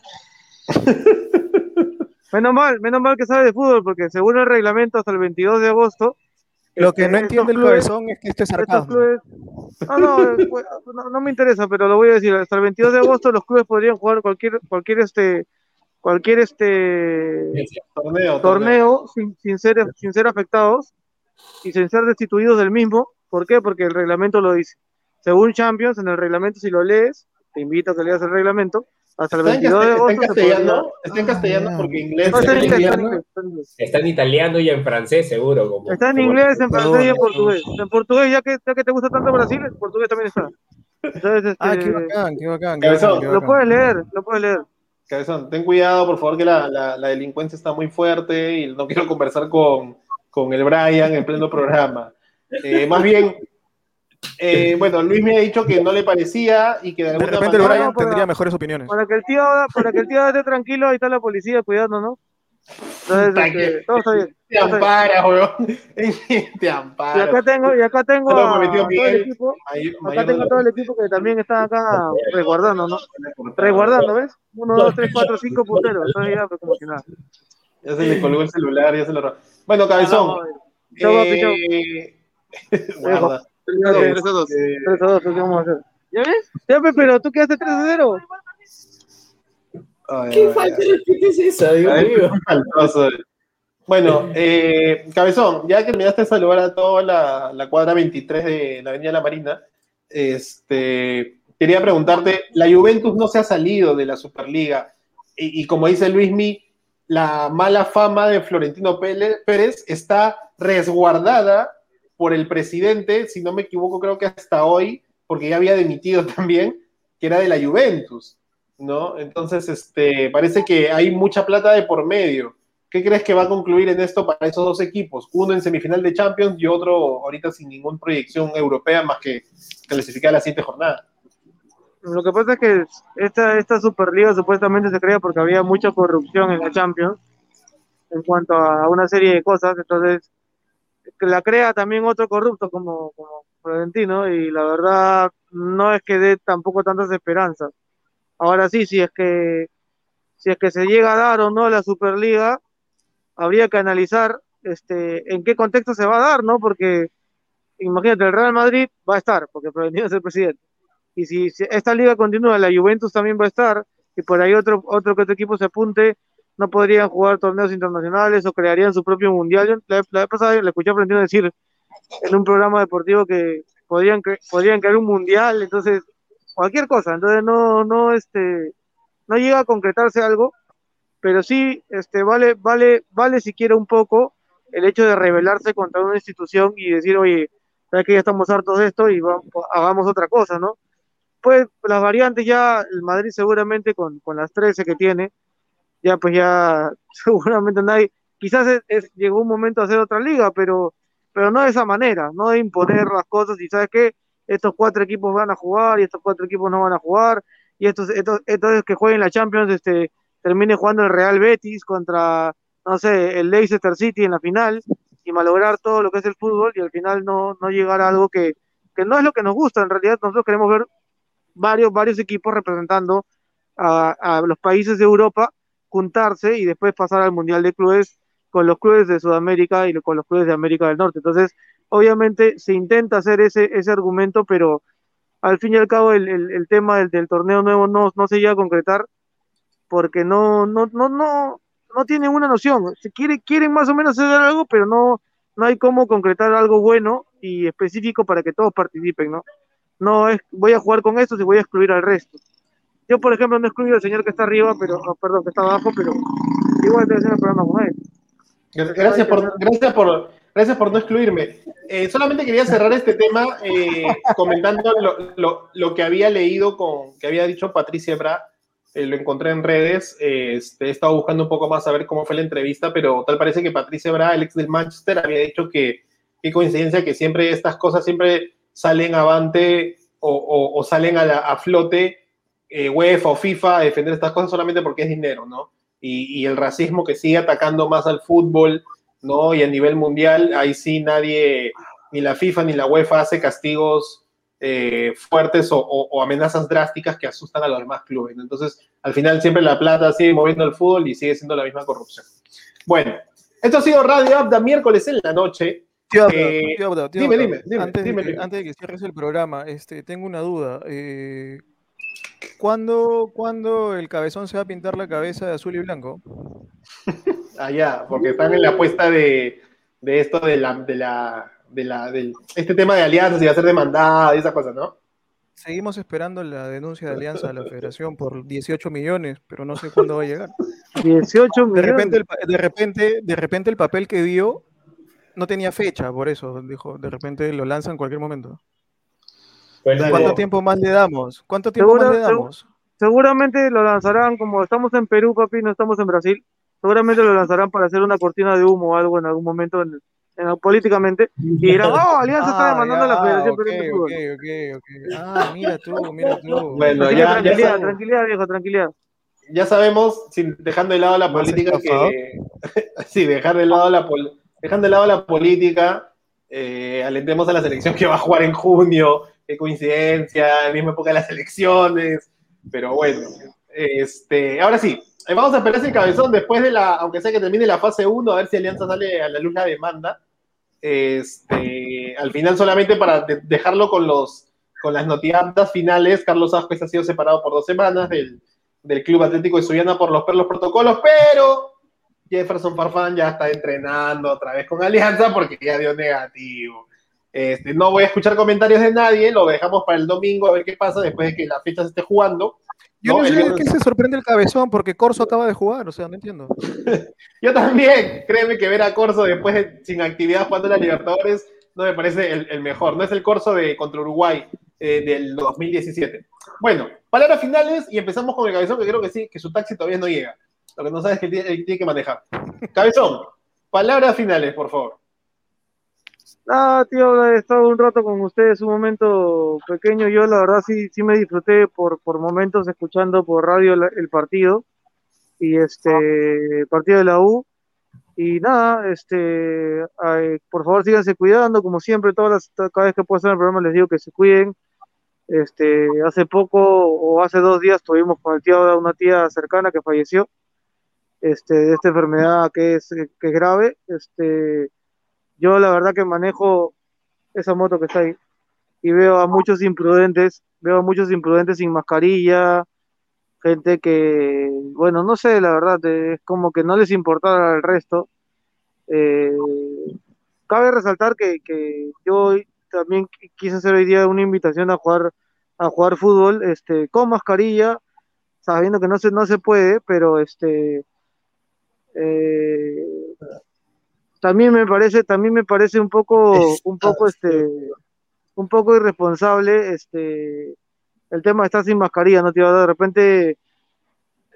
menos mal, menos mal que sabe de fútbol, porque según el reglamento hasta el 22 de agosto. Lo que no entiende el cabezón es que este sarcasmo. no, pues, no, no, me interesa, pero lo voy a decir. Hasta el 22 de agosto los clubes podrían jugar cualquier, cualquier este, cualquier este torneo, torneo sin, sin, ser, sin ser afectados y sin ser destituidos del mismo. ¿Por qué? Porque el reglamento lo dice. Según Champions, en el reglamento, si lo lees, te invito a que leas el reglamento, hasta el 22 de agosto. Está en castellano, está en castellano porque inglés. está, en italiano, está en italiano y en francés, seguro. Como, está en inglés, en francés y en portugués. En portugués, ya que, ya que te gusta tanto Brasil, en portugués también está. Entonces, ah, qué este, bacán, qué bacán. Lo puedes leer, lo puedes leer. Cabezón, ten cuidado, por favor, que la, la, la, delincuencia está muy fuerte y no quiero conversar con, con el Brian en pleno programa. Eh, más bien, eh, bueno, Luis me ha dicho que no le parecía y que de, de repente manera, Brian tendría mejores opiniones. Para que el tío, para que el tío esté tranquilo, ahí está la policía cuidando, ¿no? Entonces, este, todo está bien. Te ampara, weón. Te ampara. Y acá tengo, y acá tengo a, todo el equipo. acá tengo todo el equipo que también está acá resguardando, ¿no? Resguardando, ¿ves? Uno, dos, tres, cuatro, cinco punteros. Entonces ya, pues, como si nada. Ya se le colgó el celular, ya se lo. Bueno, cabezón. Chau, eh, guarda. 3 a 2. 3 a 2, ¿qué vamos a hacer? ¿Ya ves? Ya, pero tú quedaste 3 a 0. ¿Qué falta de es esa, Dios mío? Bueno, eh, Cabezón, ya que me daste saludar a toda la, la, cuadra 23 de la Avenida La Marina, Este, quería preguntarte, la Juventus no se ha salido de la Superliga y, como dice Luismi, la mala fama de Florentino Pérez está resguardada por el presidente, si no me equivoco, creo que hasta hoy, porque ya había dimitido también, que era de la Juventus, ¿no? Entonces, este, parece que hay mucha plata de por medio. ¿Qué crees que va a concluir en esto para esos dos equipos? Uno en semifinal de Champions y otro ahorita sin ninguna proyección europea más que clasificar la siguiente jornada. Lo que pasa es que esta, esta Superliga supuestamente se crea porque había mucha corrupción en la Champions en cuanto a una serie de cosas, entonces la crea también otro corrupto como, como Florentino y la verdad no es que dé tampoco tantas esperanzas. Ahora sí, si es que si es que se llega a dar o no la Superliga, habría que analizar este, en qué contexto se va a dar, ¿no? Porque imagínate, el Real Madrid va a estar, porque Florentino es el presidente y si, esta liga continúa, la Juventus también va a estar, y por ahí otro, otro que otro equipo se apunte, no podrían jugar torneos internacionales o crearían su propio mundial. la, vez pasada le escuché a Florentino decir en un programa deportivo que podrían, podrían crear un mundial, entonces cualquier cosa, entonces no, no, este, no llega a concretarse algo, pero sí, este, vale, vale, vale siquiera un poco el hecho de rebelarse contra una institución y decir, oye, sabes que ya estamos hartos de esto y vamos, hagamos otra cosa, ¿no? pues las variantes ya, el Madrid seguramente con, las 13 que tiene, ya pues ya seguramente nadie, quizás llegó un momento a hacer otra liga, pero, pero no de esa manera, no de imponer las cosas y sabes que estos cuatro equipos van a jugar y estos cuatro equipos no van a jugar y estos, estos, estos que jueguen la Champions este, termine jugando el Real Betis contra, no sé, el Leicester City en la final y malograr todo lo que es el fútbol y al final no, no llegar a algo que, que no es lo que nos gusta, en realidad nosotros queremos ver varios, varios equipos representando a, los países de Europa juntarse y después pasar al Mundial de Clubes con los clubes de Sudamérica y con los clubes de América del Norte. Entonces, obviamente se intenta hacer ese, ese argumento, pero al fin y al cabo el, el, tema del, del, torneo nuevo no, no se llega a concretar porque no, no, no, no, no tienen una noción. Se quiere, quieren más o menos hacer algo, pero no, no hay cómo concretar algo bueno y específico para que todos participen, ¿no? no es voy a jugar con estos y voy a excluir al resto. Yo, por ejemplo, no excluyo al señor que está arriba, pero, perdón, que está abajo, pero igual estoy haciendo el programa con él. Gracias por, gracias por, gracias por no excluirme. Eh, solamente quería cerrar este tema eh, comentando lo, lo, lo, que había leído, con, que había dicho Patricia Bra. Eh, lo encontré en redes. Este, he estado buscando un poco más a ver cómo fue la entrevista, pero tal parece que Patricia Bra, el ex del Manchester, había dicho que qué coincidencia que siempre estas cosas siempre salen avante o, salen a, la, a flote eh, UEFA o FIFA defender estas cosas solamente porque es dinero, ¿no? Y, el racismo que sigue atacando más al fútbol, ¿no? Y a nivel mundial, ahí sí nadie, ni la FIFA ni la UEFA hace castigos eh, fuertes o, amenazas drásticas que asustan a los demás clubes. Entonces, al final siempre la plata sigue moviendo el fútbol y sigue siendo la misma corrupción. Bueno, esto ha sido Radio Abda miércoles en la noche. Eh, dime, dime, dime, antes, de, que cierres el programa, este, tengo una duda. Eh, ¿cuándo, el cabezón se va a pintar la cabeza de azul y blanco? ah, ya, porque están en la apuesta de, esto de la, de la, de la, del, este tema de alianzas y va a ser demandada y esas cosas, ¿no? Seguimos esperando la denuncia de alianza de la federación por 18 millones, pero no sé cuándo va a llegar. 18 millones. De repente, de repente, de repente el papel que dio no tenía fecha, por eso, dijo, de repente lo lanzan en cualquier momento. Pues ¿Cuánto tiempo más le damos? ¿Cuánto tiempo más le damos? Seguramente lo lanzarán, como estamos en Perú, papi, no estamos en Brasil, seguramente lo lanzarán para hacer una cortina de humo o algo en algún momento en, políticamente y dirán, oh, Alianza está ah, demandando a la Federación okay, okay, okay, okay. Ah, mira tú, mira tú. Bueno, ya, tranquilidad, tranquilidad, viejo, tranquilidad. Ya sabemos, sin, dejando de lado la política, que. sí, dejar de lado la dejando de lado la política, eh, alentemos a la selección que va a jugar en junio, qué coincidencia, en misma época de las elecciones, pero bueno, este, ahora sí, eh, vamos a esperar ese cabezón después de la, aunque sea que termine la fase 1, a ver si Alianza sale a la luz la demanda. Este, al final solamente para dejarlo con los con las noticias finales, Carlos Ascuez ha sido separado por dos semanas del, del Club Atlético de Suyana por los perlos protocolos, pero Jefferson Farfán ya está entrenando otra vez con Alianza porque ya dio negativo. Este, no voy a escuchar comentarios de nadie, lo dejamos para el domingo a ver qué pasa después de que la fecha se esté jugando. Yo no, sé de qué se sorprende el cabezón porque Corso acaba de jugar, o sea, no entiendo. Yo también, créeme que ver a Corso después sin actividad jugando en la Libertadores no me parece el, mejor. No es el Corso de contra Uruguay eh, del 2017. Bueno, palabras finales y empezamos con el cabezón que creo que sí, que su taxi todavía no llega. Lo que no sabes es que tiene, tiene que manejar. Cabezón, palabras finales, por favor. Ah, tío, he estado un rato con ustedes, un momento pequeño. Yo, la verdad, sí, sí me disfruté por, por momentos escuchando por radio el, partido y este partido de la U. Y nada, este, por favor, síganse cuidando, como siempre, todas las, cada vez que puedo hacer el programa les digo que se cuiden. Este, hace poco o hace dos días tuvimos con el tío una tía cercana que falleció, este, de esta enfermedad que es, que es grave. Este, yo la verdad que manejo esa moto que está ahí y veo a muchos imprudentes, veo a muchos imprudentes sin mascarilla, gente que, bueno, no sé, la verdad, es como que no les importaba al resto. Eh, cabe resaltar que, que, yo también quise hacer hoy día una invitación a jugar a jugar fútbol este con mascarilla sabiendo que no se no se puede pero este eh, también me parece, también me parece un poco, un poco este, un poco irresponsable, este, el tema de estar sin mascarilla, ¿no, tío? De repente,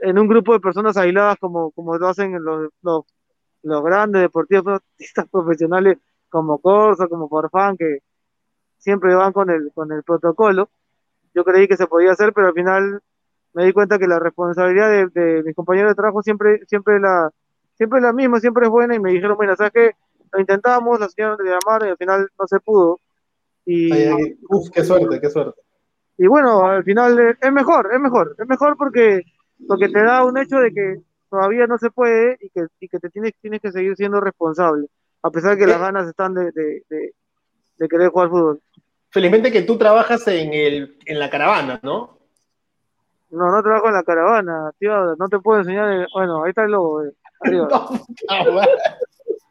en un grupo de personas aisladas como, como lo hacen los, los, los grandes deportistas profesionales como Corsa, como Farfán, que siempre van con el, con el protocolo. Yo creí que se podía hacer, pero al final me di cuenta que la responsabilidad de, de mis compañeros de trabajo siempre, siempre la, siempre es la misma, siempre es buena y me dijeron, mira, ¿sabes qué? Lo intentamos, la señora de llamar y al final no se pudo. Y, uf, qué suerte, qué suerte. Y bueno, al final es mejor, es mejor, es mejor porque, porque te da un hecho de que todavía no se puede y que, y que te tienes, tienes que seguir siendo responsable, a pesar que las ganas están de, de, de, querer jugar fútbol. Felizmente que tú trabajas en, el, en la caravana, ¿no? No, no trabajo en la caravana, tío, no te puedo enseñar, bueno, ahí está el logo. Eh.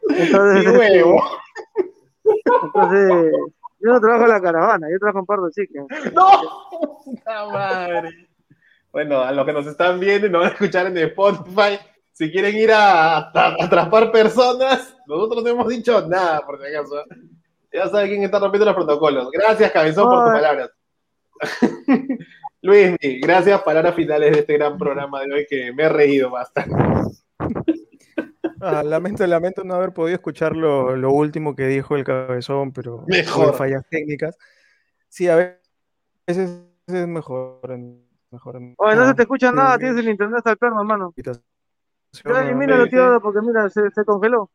Entonces, entonces, yo no trabajo en la caravana, yo trabajo en Pardo Chique. ¡No! ¡Puta madre! Bueno, a los que nos están viendo y nos van a escuchar en Spotify, si quieren ir a, atrapar personas, nosotros no hemos dicho nada, por si acaso. Ya sabe quién está rompiendo los protocolos. Gracias, Cabezón, por tus palabras. Luis, gracias, palabras finales de este gran programa de hoy que me he reído bastante. Ah, lamento, lamento no haber podido escuchar lo, lo, último que dijo el cabezón, pero mejor. fallas técnicas. Sí, a veces es mejor. mejor Oye, no se te escucha nada, tienes el internet hasta el perro, hermano. Míralo, tío, porque mira, se, se congeló.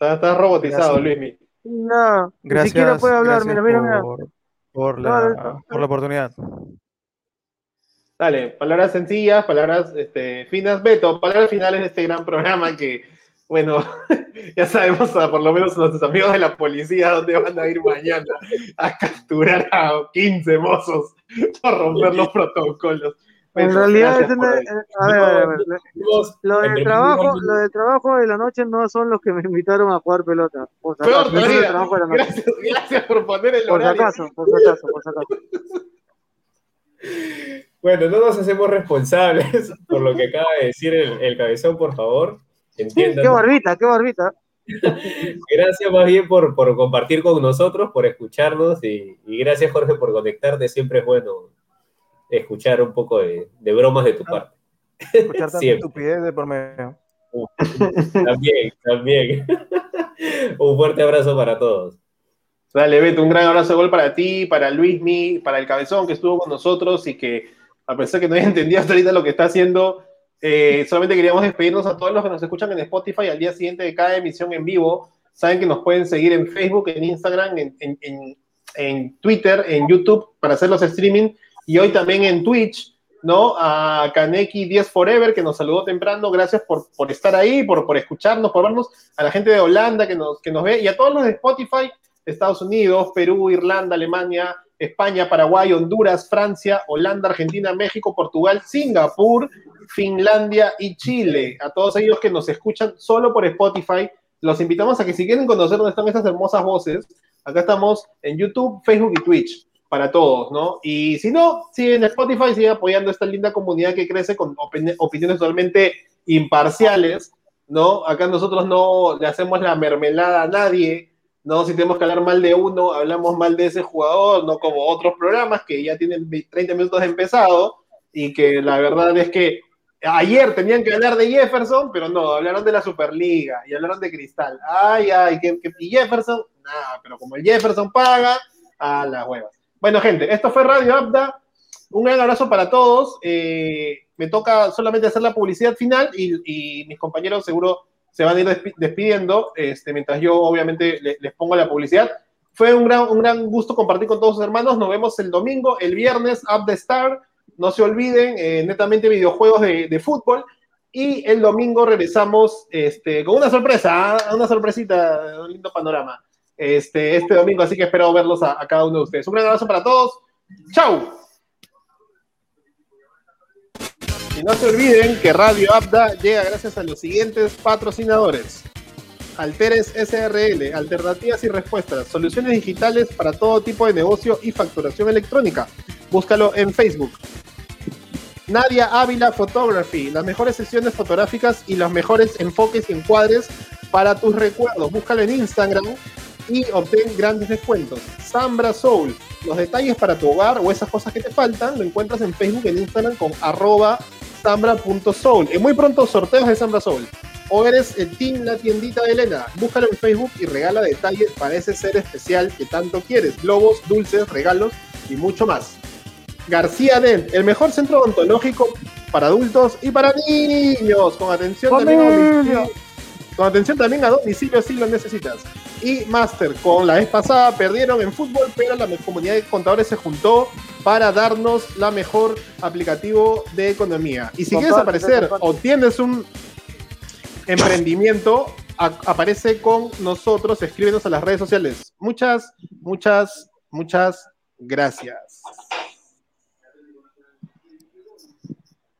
Estás robotizado, Luis. No, ni siquiera puede hablar, mira, mira, mira. Por, la, por la oportunidad. Dale, palabras sencillas, palabras este, finas. Beto, palabras finales de este gran programa que, bueno, ya sabemos por lo menos nuestros amigos de la policía dónde van a ir mañana a capturar a 15 mozos por romper los protocolos. en realidad, a ver, a ver, lo del trabajo, lo del trabajo de la noche no son los que me invitaron a jugar pelota. Por Peor Gracias, gracias por poner el horario. Por si acaso, por si acaso, por si acaso. Bueno, no nos hacemos responsables por lo que acaba de decir el, cabezón, por favor. Entiendan. Qué barbita, qué barbita. gracias más bien por, compartir con nosotros, por escucharnos y, gracias Jorge por conectarte. Siempre es bueno escuchar un poco de, bromas de tu parte. Escuchar tanta estupidez de por medio. también, también. un fuerte abrazo para todos. Dale, Beto, un gran abrazo de gol para ti, para Luismi, para el cabezón que estuvo con nosotros y que, a pesar que no entendido hasta ahorita lo que está haciendo, eh, solamente queríamos despedirnos a todos los que nos escuchan en Spotify al día siguiente de cada emisión en vivo. Saben que nos pueden seguir en Facebook, en Instagram, en, Twitter, en YouTube para hacer los streaming y hoy también en Twitch, ¿no? A Kaneki 10 Forever que nos saludó temprano. Gracias por, por estar ahí, por, por escucharnos, por vernos. A la gente de Holanda que nos, que nos ve y a todos los de Spotify Estados Unidos, Perú, Irlanda, Alemania, España, Paraguay, Honduras, Francia, Holanda, Argentina, México, Portugal, Singapur, Finlandia y Chile. A todos ellos que nos escuchan solo por Spotify, los invitamos a que si quieren conocer dónde están estas hermosas voces, acá estamos en YouTube, Facebook y Twitch para todos, ¿no? Y si no, sigue en Spotify, sigue apoyando esta linda comunidad que crece con opiniones totalmente imparciales, ¿no? Acá nosotros no le hacemos la mermelada a nadie, ¿no? Si tenemos que hablar mal de uno, hablamos mal de ese jugador, no como otros programas que ya tienen 30 minutos de empezado y que la verdad es que ayer tenían que hablar de Jefferson, pero no, hablaron de la Superliga y hablaron de Cristal. Ay, ay, y Jefferson, nada, pero como el Jefferson paga, a las huevas. Bueno, gente, esto fue Radio Abda. Un gran abrazo para todos. Eh, me toca solamente hacer la publicidad final y, mis compañeros seguro se van a ir despidiendo, este, mientras yo obviamente les, pongo la publicidad. Fue un gran, un gran gusto compartir con todos sus hermanos. Nos vemos el domingo, el viernes, Up the Star. No se olviden, eh, netamente videojuegos de, fútbol. Y el domingo regresamos este, con una sorpresa, ¿ah? una sorpresita, un lindo panorama. Este, este domingo, así que espero verlos a, a cada uno de ustedes. Un gran abrazo para todos. ¡Chao! Y no se olviden que Radio Abda llega gracias a los siguientes patrocinadores. Alteres SRL, alternativas y respuestas, soluciones digitales para todo tipo de negocio y facturación electrónica. Búscalo en Facebook. Nadia Ávila Photography, las mejores sesiones fotográficas y los mejores enfoques y encuadres para tus recuerdos. Búscalo en Instagram y obtén grandes descuentos. Sambra Soul, los detalles para tu hogar o esas cosas que te faltan, lo encuentras en Facebook, en Instagram con arroba sambra.soul. Y muy pronto sorteos de Sambra Soul. O eres el team La Tiendita de Elena. Búscalo en Facebook y regala detalles para ese ser especial que tanto quieres. Globos, dulces, regalos y mucho más. García Dent, el mejor centro odontológico para adultos y para niños. Con atención con atención también a domicilio si lo necesitas. Y Master, con la vez pasada perdieron en fútbol, pero la comunidad de contadores se juntó para darnos la mejor aplicativo de economía. Y si quieres aparecer o tienes un emprendimiento, aparece con nosotros, escríbenos a las redes sociales. Muchas, muchas, muchas gracias.